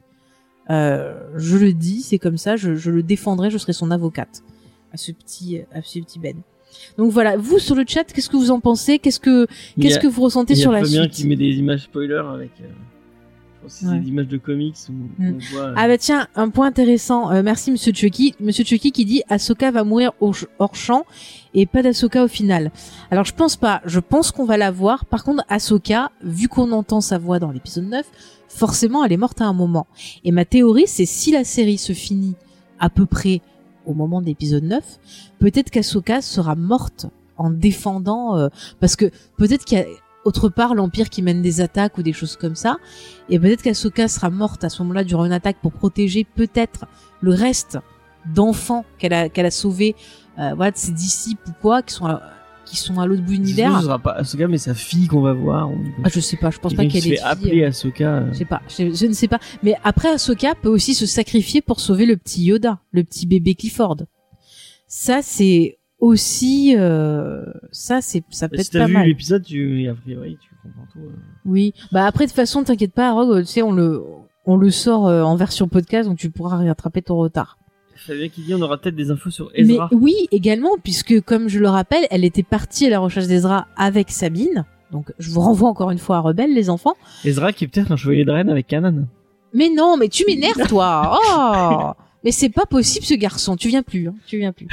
Euh, je le dis, c'est comme ça, je, je le défendrai, je serai son avocate à ce petit, à ce petit Ben. Donc voilà, vous sur le chat, qu'est-ce que vous en pensez? Qu'est-ce que Il qu'est-ce que vous ressentez il y a sur la suite qui met des images spoilers avec. euh, c'est Ouais. des images de comics où Mm. on voit. euh, Ah bah tiens, un point intéressant. Euh, merci Monsieur Chucky. Monsieur Chucky qui dit Ahsoka va mourir hors champ et pas d'Ahsoka au final. Alors je pense pas. Je pense qu'on va la voir. Par contre, Ahsoka, vu qu'on entend sa voix dans l'épisode 9, forcément elle est morte à un moment. Et ma théorie, c'est si la série se finit à peu près au moment de l'épisode 9, peut-être qu'Ahsoka sera morte en défendant euh, parce que peut-être qu'il y a autre part l'empire qui mène des attaques ou des choses comme ça et peut-être qu'Ahsoka sera morte à ce moment-là durant une attaque pour protéger peut-être le reste d'enfants qu'elle a qu'elle a sauvés euh, voilà de ses disciples ou quoi qui sont à, qui sont à l'autre bout de ce l'univers sera pas Ahsoka, mais sa fille qu'on va voir. On... ah, je sais pas je pense pas qu'elle est appeler Ahsoka. euh. je sais pas, je, je ne sais pas. Mais après, Ahsoka peut aussi se sacrifier pour sauver le petit Yoda, le petit bébé Clifford. Ça, c'est aussi, euh, ça, c'est, ça peut Bah, être si t'as pas vu mal. l'épisode, tu, a priori, tu comprends tout. euh. Oui. Bah après, de toute façon, t'inquiète pas, Rogue, tu sais, on le, on le sort euh, en version podcast, donc tu pourras rattraper ton retard. Fabien qui dit on aura peut-être des infos sur Mais Ezra. oui, également, puisque comme je le rappelle, elle était partie à la recherche d'Ezra avec Sabine. Donc, je vous renvoie encore une fois à Rebelle, les enfants. Ezra qui est peut-être un chevalier de reine avec Kanan. Mais non, mais tu m'énerves, toi. Oh mais c'est pas possible, ce garçon. Tu viens plus. Hein. Tu viens plus.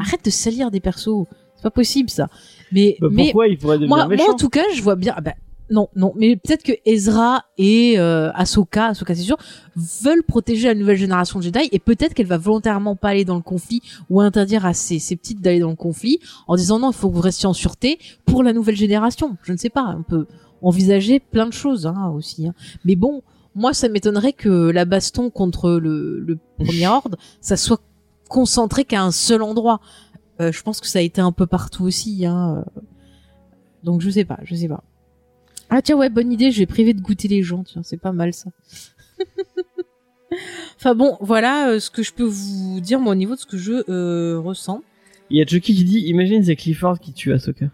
Arrête de salir des persos. C'est pas possible, ça. Mais, Bah, mais pourquoi il pourrait devenir moi, méchant moi, en tout cas, je vois bien. ah bah, non, non. Mais peut-être que Ezra et euh, Ahsoka, Ahsoka c'est sûr, veulent protéger la nouvelle génération de Jedi et peut-être qu'elle va volontairement pas aller dans le conflit ou interdire à ses, ses petites d'aller dans le conflit en disant non, il faut que vous restiez en sûreté pour la nouvelle génération. Je ne sais pas. On peut envisager plein de choses hein, aussi. hein. Mais bon, moi, ça m'étonnerait que la baston contre le, le premier ordre, ça soit concentré qu'à un seul endroit. Euh, je pense que ça a été un peu partout aussi. Hein. euh. Donc je sais pas, je sais pas. Ah tiens ouais, bonne idée, je vais priver de goûter les gens, tiens, c'est pas mal ça. *laughs* enfin bon, voilà euh, ce que je peux vous dire moi au niveau de ce que je euh, ressens. Il y a Chucky qui dit imagine c'est Clifford qui tue Ahsoka.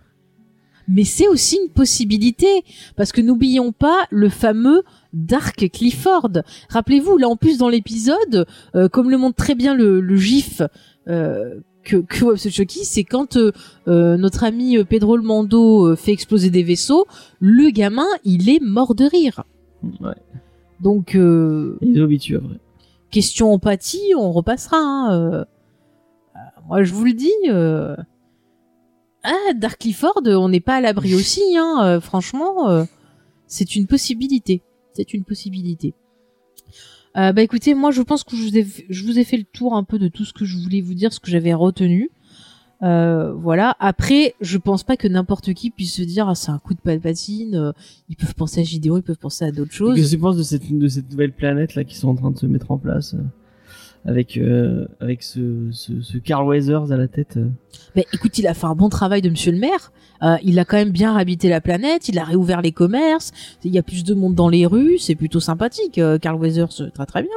Mais c'est aussi une possibilité parce que n'oublions pas le fameux Dark Clifford. Rappelez-vous là en plus dans l'épisode, euh, comme le montre très bien le, le gif euh, que que Web Chucky, c'est quand euh, notre ami Pedro le Mando euh, fait exploser des vaisseaux, le gamin il est mort de rire. Ouais. Donc euh, après. question empathie, on repassera. hein, moi, je vous le dis. Euh. Ah, Dark Clifford, on n'est pas à l'abri *laughs* aussi. Hein, euh, franchement, euh, c'est une possibilité. C'est une possibilité. Euh, bah écoutez, moi je pense que je vous, ai, je vous ai fait le tour un peu de tout ce que je voulais vous dire, ce que j'avais retenu. Euh, voilà. Après, je pense pas que n'importe qui puisse se dire ah, c'est un coup de Palpatine. euh, ils peuvent penser à Gideon, ils peuvent penser à d'autres choses. Qu'est-ce que tu penses de cette, de cette nouvelle planète là qui sont en train de se mettre en place euh, avec euh, avec ce, ce, ce Carl Weathers à la tête. Mais écoute, il a fait un bon travail de Monsieur le Maire. Euh, il a quand même bien réhabité la planète. Il a réouvert les commerces. Il y a plus de monde dans les rues. C'est plutôt sympathique. Euh, Carl Weathers, très très bien.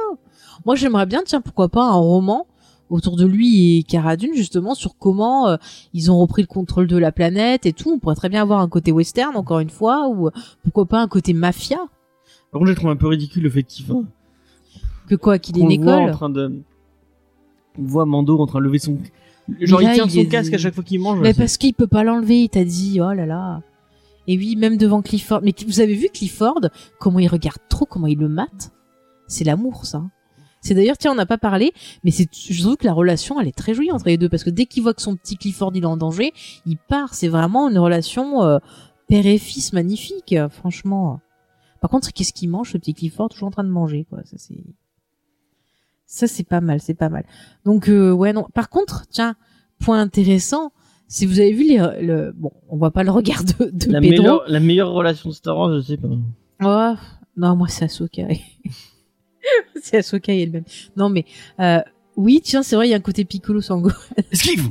Moi, j'aimerais bien, tiens, pourquoi pas un roman autour de lui et Cara Dune justement sur comment euh, ils ont repris le contrôle de la planète et tout. On pourrait très bien avoir un côté western encore une fois ou pourquoi pas un côté mafia. Par contre, j'ai trouvé un peu ridicule le fait qu'il Que quoi qu'il ait une le voit en école. train de on voit Mando en train de lever son genre là, il tient il son est- casque à chaque fois qu'il mange. Mais parce qu'il peut pas l'enlever, il t'a dit, oh là là. Et oui, même devant Clifford. Mais vous avez vu Clifford, comment il regarde trop, comment il le mate? C'est l'amour, ça. C'est d'ailleurs, tiens, on n'a pas parlé, mais c'est, je trouve que la relation, elle est très jolie entre les deux, parce que dès qu'il voit que son petit Clifford, il est en danger, il part. C'est vraiment une relation euh, père et fils magnifique, euh, franchement. Par contre, qu'est-ce qu'il mange, ce petit Clifford, toujours en train de manger, quoi. Ça, c'est, ça, c'est pas mal, c'est pas mal. Donc, euh, ouais, non. Par contre, tiens, point intéressant, si vous avez vu les, le, bon, on voit pas le regard de, de la Pedro. meilleure la meilleure relation de Star Wars, je sais pas. Oh, non, moi c'est Ahsoka. *laughs* c'est Ahsoka et elle-même. Non mais euh, oui, tiens, c'est vrai, il y a un côté Piccolo Sango. Esquive.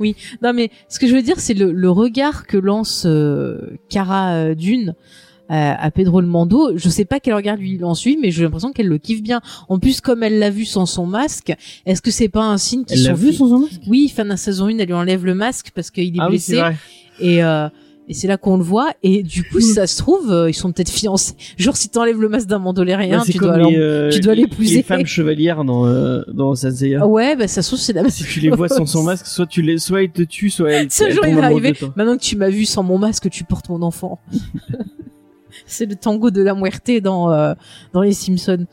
*laughs* non mais ce que je veux dire, c'est le, le regard que lance euh, Cara euh, Dune euh, à Pedro le Mando. Je sais pas quel regard lui lance lui, mais j'ai l'impression qu'elle le kiffe bien. En plus, comme elle l'a vu sans son masque, est-ce que c'est pas un signe qu'ils Elle l'a sont vu sans son masque Oui, fin de la saison 1, elle lui enlève le masque parce qu'il est Ah oui, blessé. c'est vrai. Et, euh, et c'est là qu'on le voit. Et du coup, si *laughs* ça se trouve, euh, ils sont peut-être fiancés. Genre, si t'enlèves le masque d'un mandolérien, Bah, c'est tu dois les, euh, tu dois l'épouser. Les femmes chevalières dans euh, dans Senseiya. Ah ouais, bah ça se trouve, c'est la même Si tu les vois sans son masque, soit tu les, soit ils te tuent, soit *laughs* elles. Ce elles jour, il va arriver. Maintenant que tu m'as vu sans mon masque, tu portes mon enfant. *laughs* c'est le tango de la muerte dans, euh, dans les Simpsons.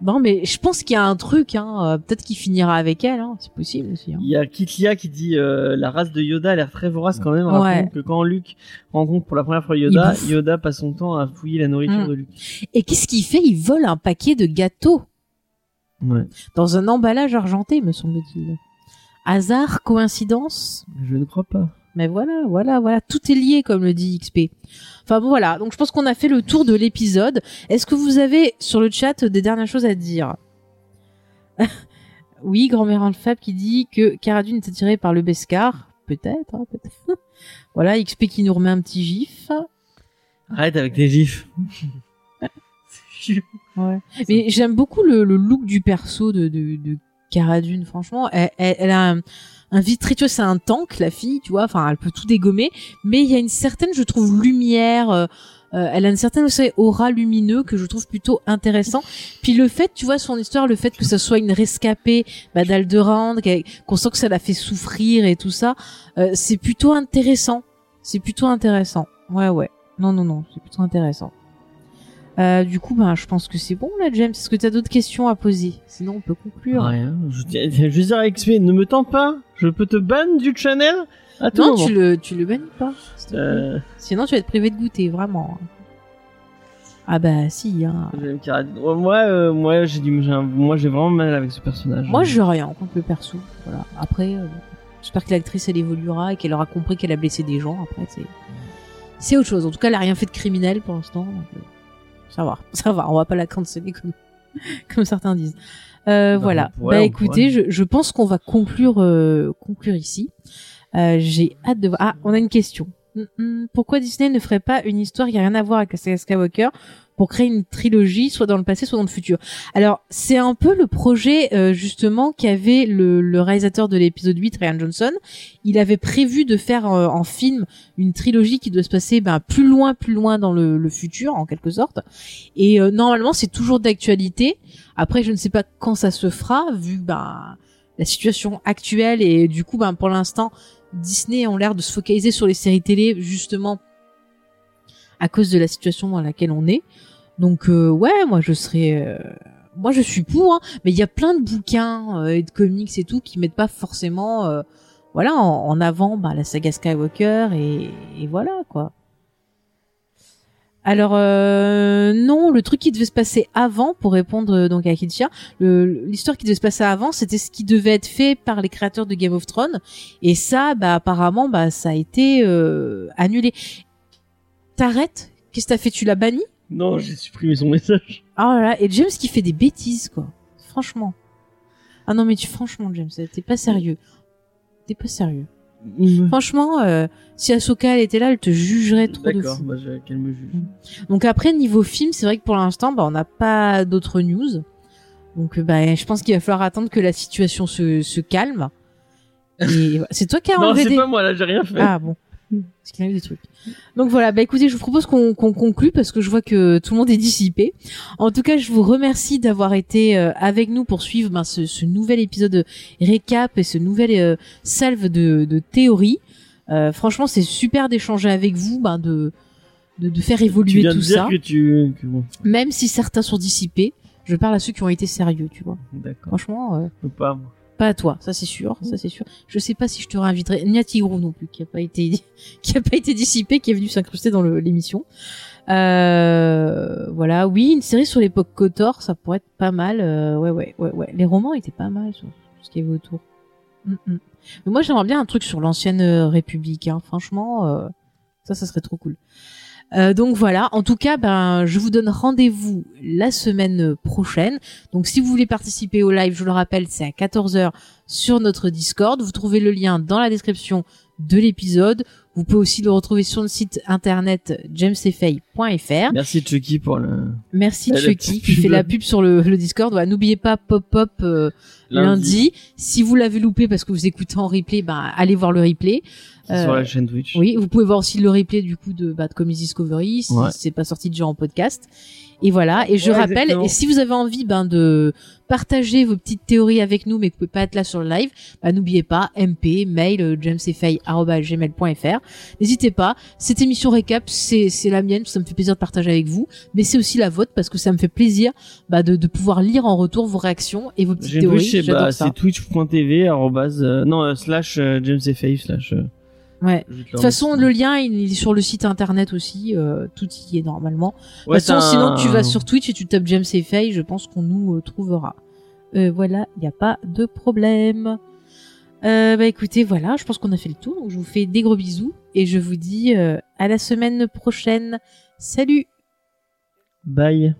Non, mais je pense qu'il y a un truc, hein. euh, Peut-être qu'il finira avec elle, hein. C'est possible aussi, hein. Il y a Kitlia qui dit euh, la race de Yoda a l'air très vorace quand même. Ouais. Rappelons que quand Luke rencontre pour la première fois Yoda. Yoda passe son temps à fouiller la nourriture Mm. de Luke. Et qu'est-ce qu'il fait? Il vole un paquet de gâteaux. Ouais. Dans un emballage argenté, me semble-t-il. Hasard, coïncidence? Je ne crois pas. Mais voilà, voilà, voilà, tout est lié comme le dit XP. Enfin bon voilà, donc je pense qu'on a fait le tour de l'épisode. Est-ce que vous avez sur le chat des dernières choses à dire? *laughs* Oui, grand-mère Fab qui dit que Cara Dune est attirée par le Beskar. Peut-être, hein, peut-être. *laughs* voilà, XP qui nous remet un petit gif. Arrête avec tes gifs. *laughs* Ouais. Mais j'aime beaucoup le, le look du perso de, de, de Cara Dune, franchement. Elle, elle, elle a un, un très, tu vois, c'est un tank, la fille, tu vois, enfin, elle peut tout dégommer, mais il y a une certaine, je trouve, lumière, euh, euh, elle a une certaine aura lumineux que je trouve plutôt intéressant. Puis le fait, tu vois, son histoire, le fait que ça soit une rescapée bah, d'Alderaan, qu'elle- qu'on sent que ça la fait souffrir et tout ça, euh, c'est plutôt intéressant. C'est plutôt intéressant. Ouais, ouais. Non, non, non, c'est plutôt intéressant. Euh, du coup, ben, je pense que c'est bon là, James. Est-ce que tu as d'autres questions à poser? Sinon, on peut conclure. Rien. Je, veux dire à XP, ne me tente pas. Je peux te ban du channel à tout non, moment. tu le, tu le bannis pas. Euh, Sinon, tu vas être privé de goûter, vraiment. Ah bah si. Hein. Moi, euh, moi, j'ai du, j'ai un- moi, j'ai vraiment mal avec ce personnage. Moi, je rien contre le perso. Voilà. Après, j'espère que l'actrice elle évoluera et qu'elle aura compris qu'elle a blessé des gens. Après, c'est c'est autre chose. En tout cas, elle a rien fait de criminel pour l'instant. donc, ça va, *laughs* ça va. On va pas la canceller comme *laughs* comme certains disent. Euh, voilà. pourrait, bah écoutez, je, je pense qu'on va conclure euh, conclure ici. Euh, J'ai hâte de voir. Ah, on a une question. Hum, hum, Pourquoi Disney ne ferait pas une histoire qui a rien à voir avec la saga Skywalker? Pour créer une trilogie, soit dans le passé, soit dans le futur Alors, c'est un peu le projet euh, justement qu'avait le, le réalisateur de l'épisode 8, Ryan Johnson. Il avait prévu de faire euh, en film une trilogie qui doit se passer ben, plus loin, plus loin dans le, le futur, en quelque sorte. Et euh, normalement, c'est toujours d'actualité. Après, je ne sais pas quand ça se fera, vu ben la situation actuelle et du coup, ben pour l'instant, Disney ont l'air de se focaliser sur les séries télé justement à cause de la situation dans laquelle on est. Donc euh, ouais, moi je serais, euh, moi je suis pour, hein, mais il y a plein de bouquins euh, et de comics et tout qui mettent pas forcément, euh, voilà, en, avant bah, la saga Skywalker et, et voilà quoi. Alors euh, non, le truc qui devait se passer avant, pour répondre euh, donc à Kitsia, l'histoire qui devait se passer avant, c'était ce qui devait être fait par les créateurs de Game of Thrones, et ça, bah apparemment, bah ça a été annulé. T'arrêtes? Qu'est-ce que t'as fait? Tu l'as banni? Non, j'ai supprimé son message. Oh là là, et James qui fait des bêtises quoi. Franchement. Ah non mais tu franchement James, t'es pas sérieux. T'es pas sérieux. Franchement, euh, si Ahsoka elle était là, elle te jugerait trop de D'accord, fou. bah, qu'elle me juge. Donc après niveau film, c'est vrai que pour l'instant, bah on n'a pas d'autres news. Donc euh, bah je pense qu'il va falloir attendre que la situation se, se calme. Et *laughs* c'est toi qui as Non, enlevé c'est des pas moi, là, j'ai rien fait. ah bon. Parce qu'il y a eu des trucs. Donc voilà, bah écoutez, je vous propose qu'on conclue parce que je vois que tout le monde est dissipé. En tout cas, je vous remercie d'avoir été euh, avec nous pour suivre ben, ce, ce nouvel épisode récap et ce nouvel euh, salve de, de théorie. Euh, franchement, c'est super d'échanger avec vous, ben, de, de, de faire tu évoluer viens tout de dire ça. que tu... Même si certains sont dissipés, je parle à ceux qui ont été sérieux, tu vois. d'accord. Franchement, euh, Pas moi. Pas à toi, ça c'est sûr, ça c'est sûr. Je sais pas si je te réinviterai, ni à Tigrou non plus, qui a pas été, *laughs* qui a pas été dissipé, qui est venu s'incruster dans l'émission. Euh, voilà, oui, une série sur l'époque Kotor, ça pourrait être pas mal. euh, ouais, ouais, ouais, ouais. Les romans étaient pas mal sur ce qu'il y avait autour. Mm, mm. Mais moi, j'aimerais bien un truc sur l'ancienne euh, République. Hein. Franchement, euh, ça, ça serait trop cool. Euh, donc voilà. En tout cas, ben, je vous donne rendez-vous la semaine prochaine. Donc si vous voulez participer au live, je le rappelle, c'est à 14h sur notre Discord. Vous trouvez le lien dans la description de l'épisode. Vous pouvez aussi le retrouver sur le site internet jamesfay.fr. Merci Chucky pour le Merci la Chucky qui fait la pub sur le, le Discord. Voilà, N'oubliez pas pop-up euh, lundi. Si vous l'avez loupé parce que vous écoutez en replay, ben allez voir le replay. Sur Euh, la chaîne Twitch. Oui, vous pouvez voir aussi le replay du coup de, bah, de Comedy Discovery si Ouais. c'est pas sorti déjà en podcast. Et voilà. Et je Ouais, rappelle, exactement. et si vous avez envie ben de partager vos petites théories avec nous, mais que vous pouvez pas être là sur le live, bah, n'oubliez pas mp mail euh, jamesfay@gmail.fr. N'hésitez pas. Cette émission récap, c'est c'est la mienne, ça me fait plaisir de partager avec vous, mais c'est aussi la vôtre parce que ça me fait plaisir bah, de, de pouvoir lire en retour vos réactions et vos petites théories. bah, c'est twitch.tv euh, non euh, slash euh, jamesfa slash. Ouais. De toute façon, le lien, il est sur le site internet aussi. euh, tout y est normalement. De Ouais, toute façon, sinon tu vas sur Twitch et tu tapes James et Faye, je pense qu'on nous euh, trouvera. Euh, voilà, il n'y a pas de problème. Euh, bah écoutez, voilà, je pense qu'on a fait le tour. Donc je vous fais des gros bisous et je vous dis euh, à la semaine prochaine. Salut Bye.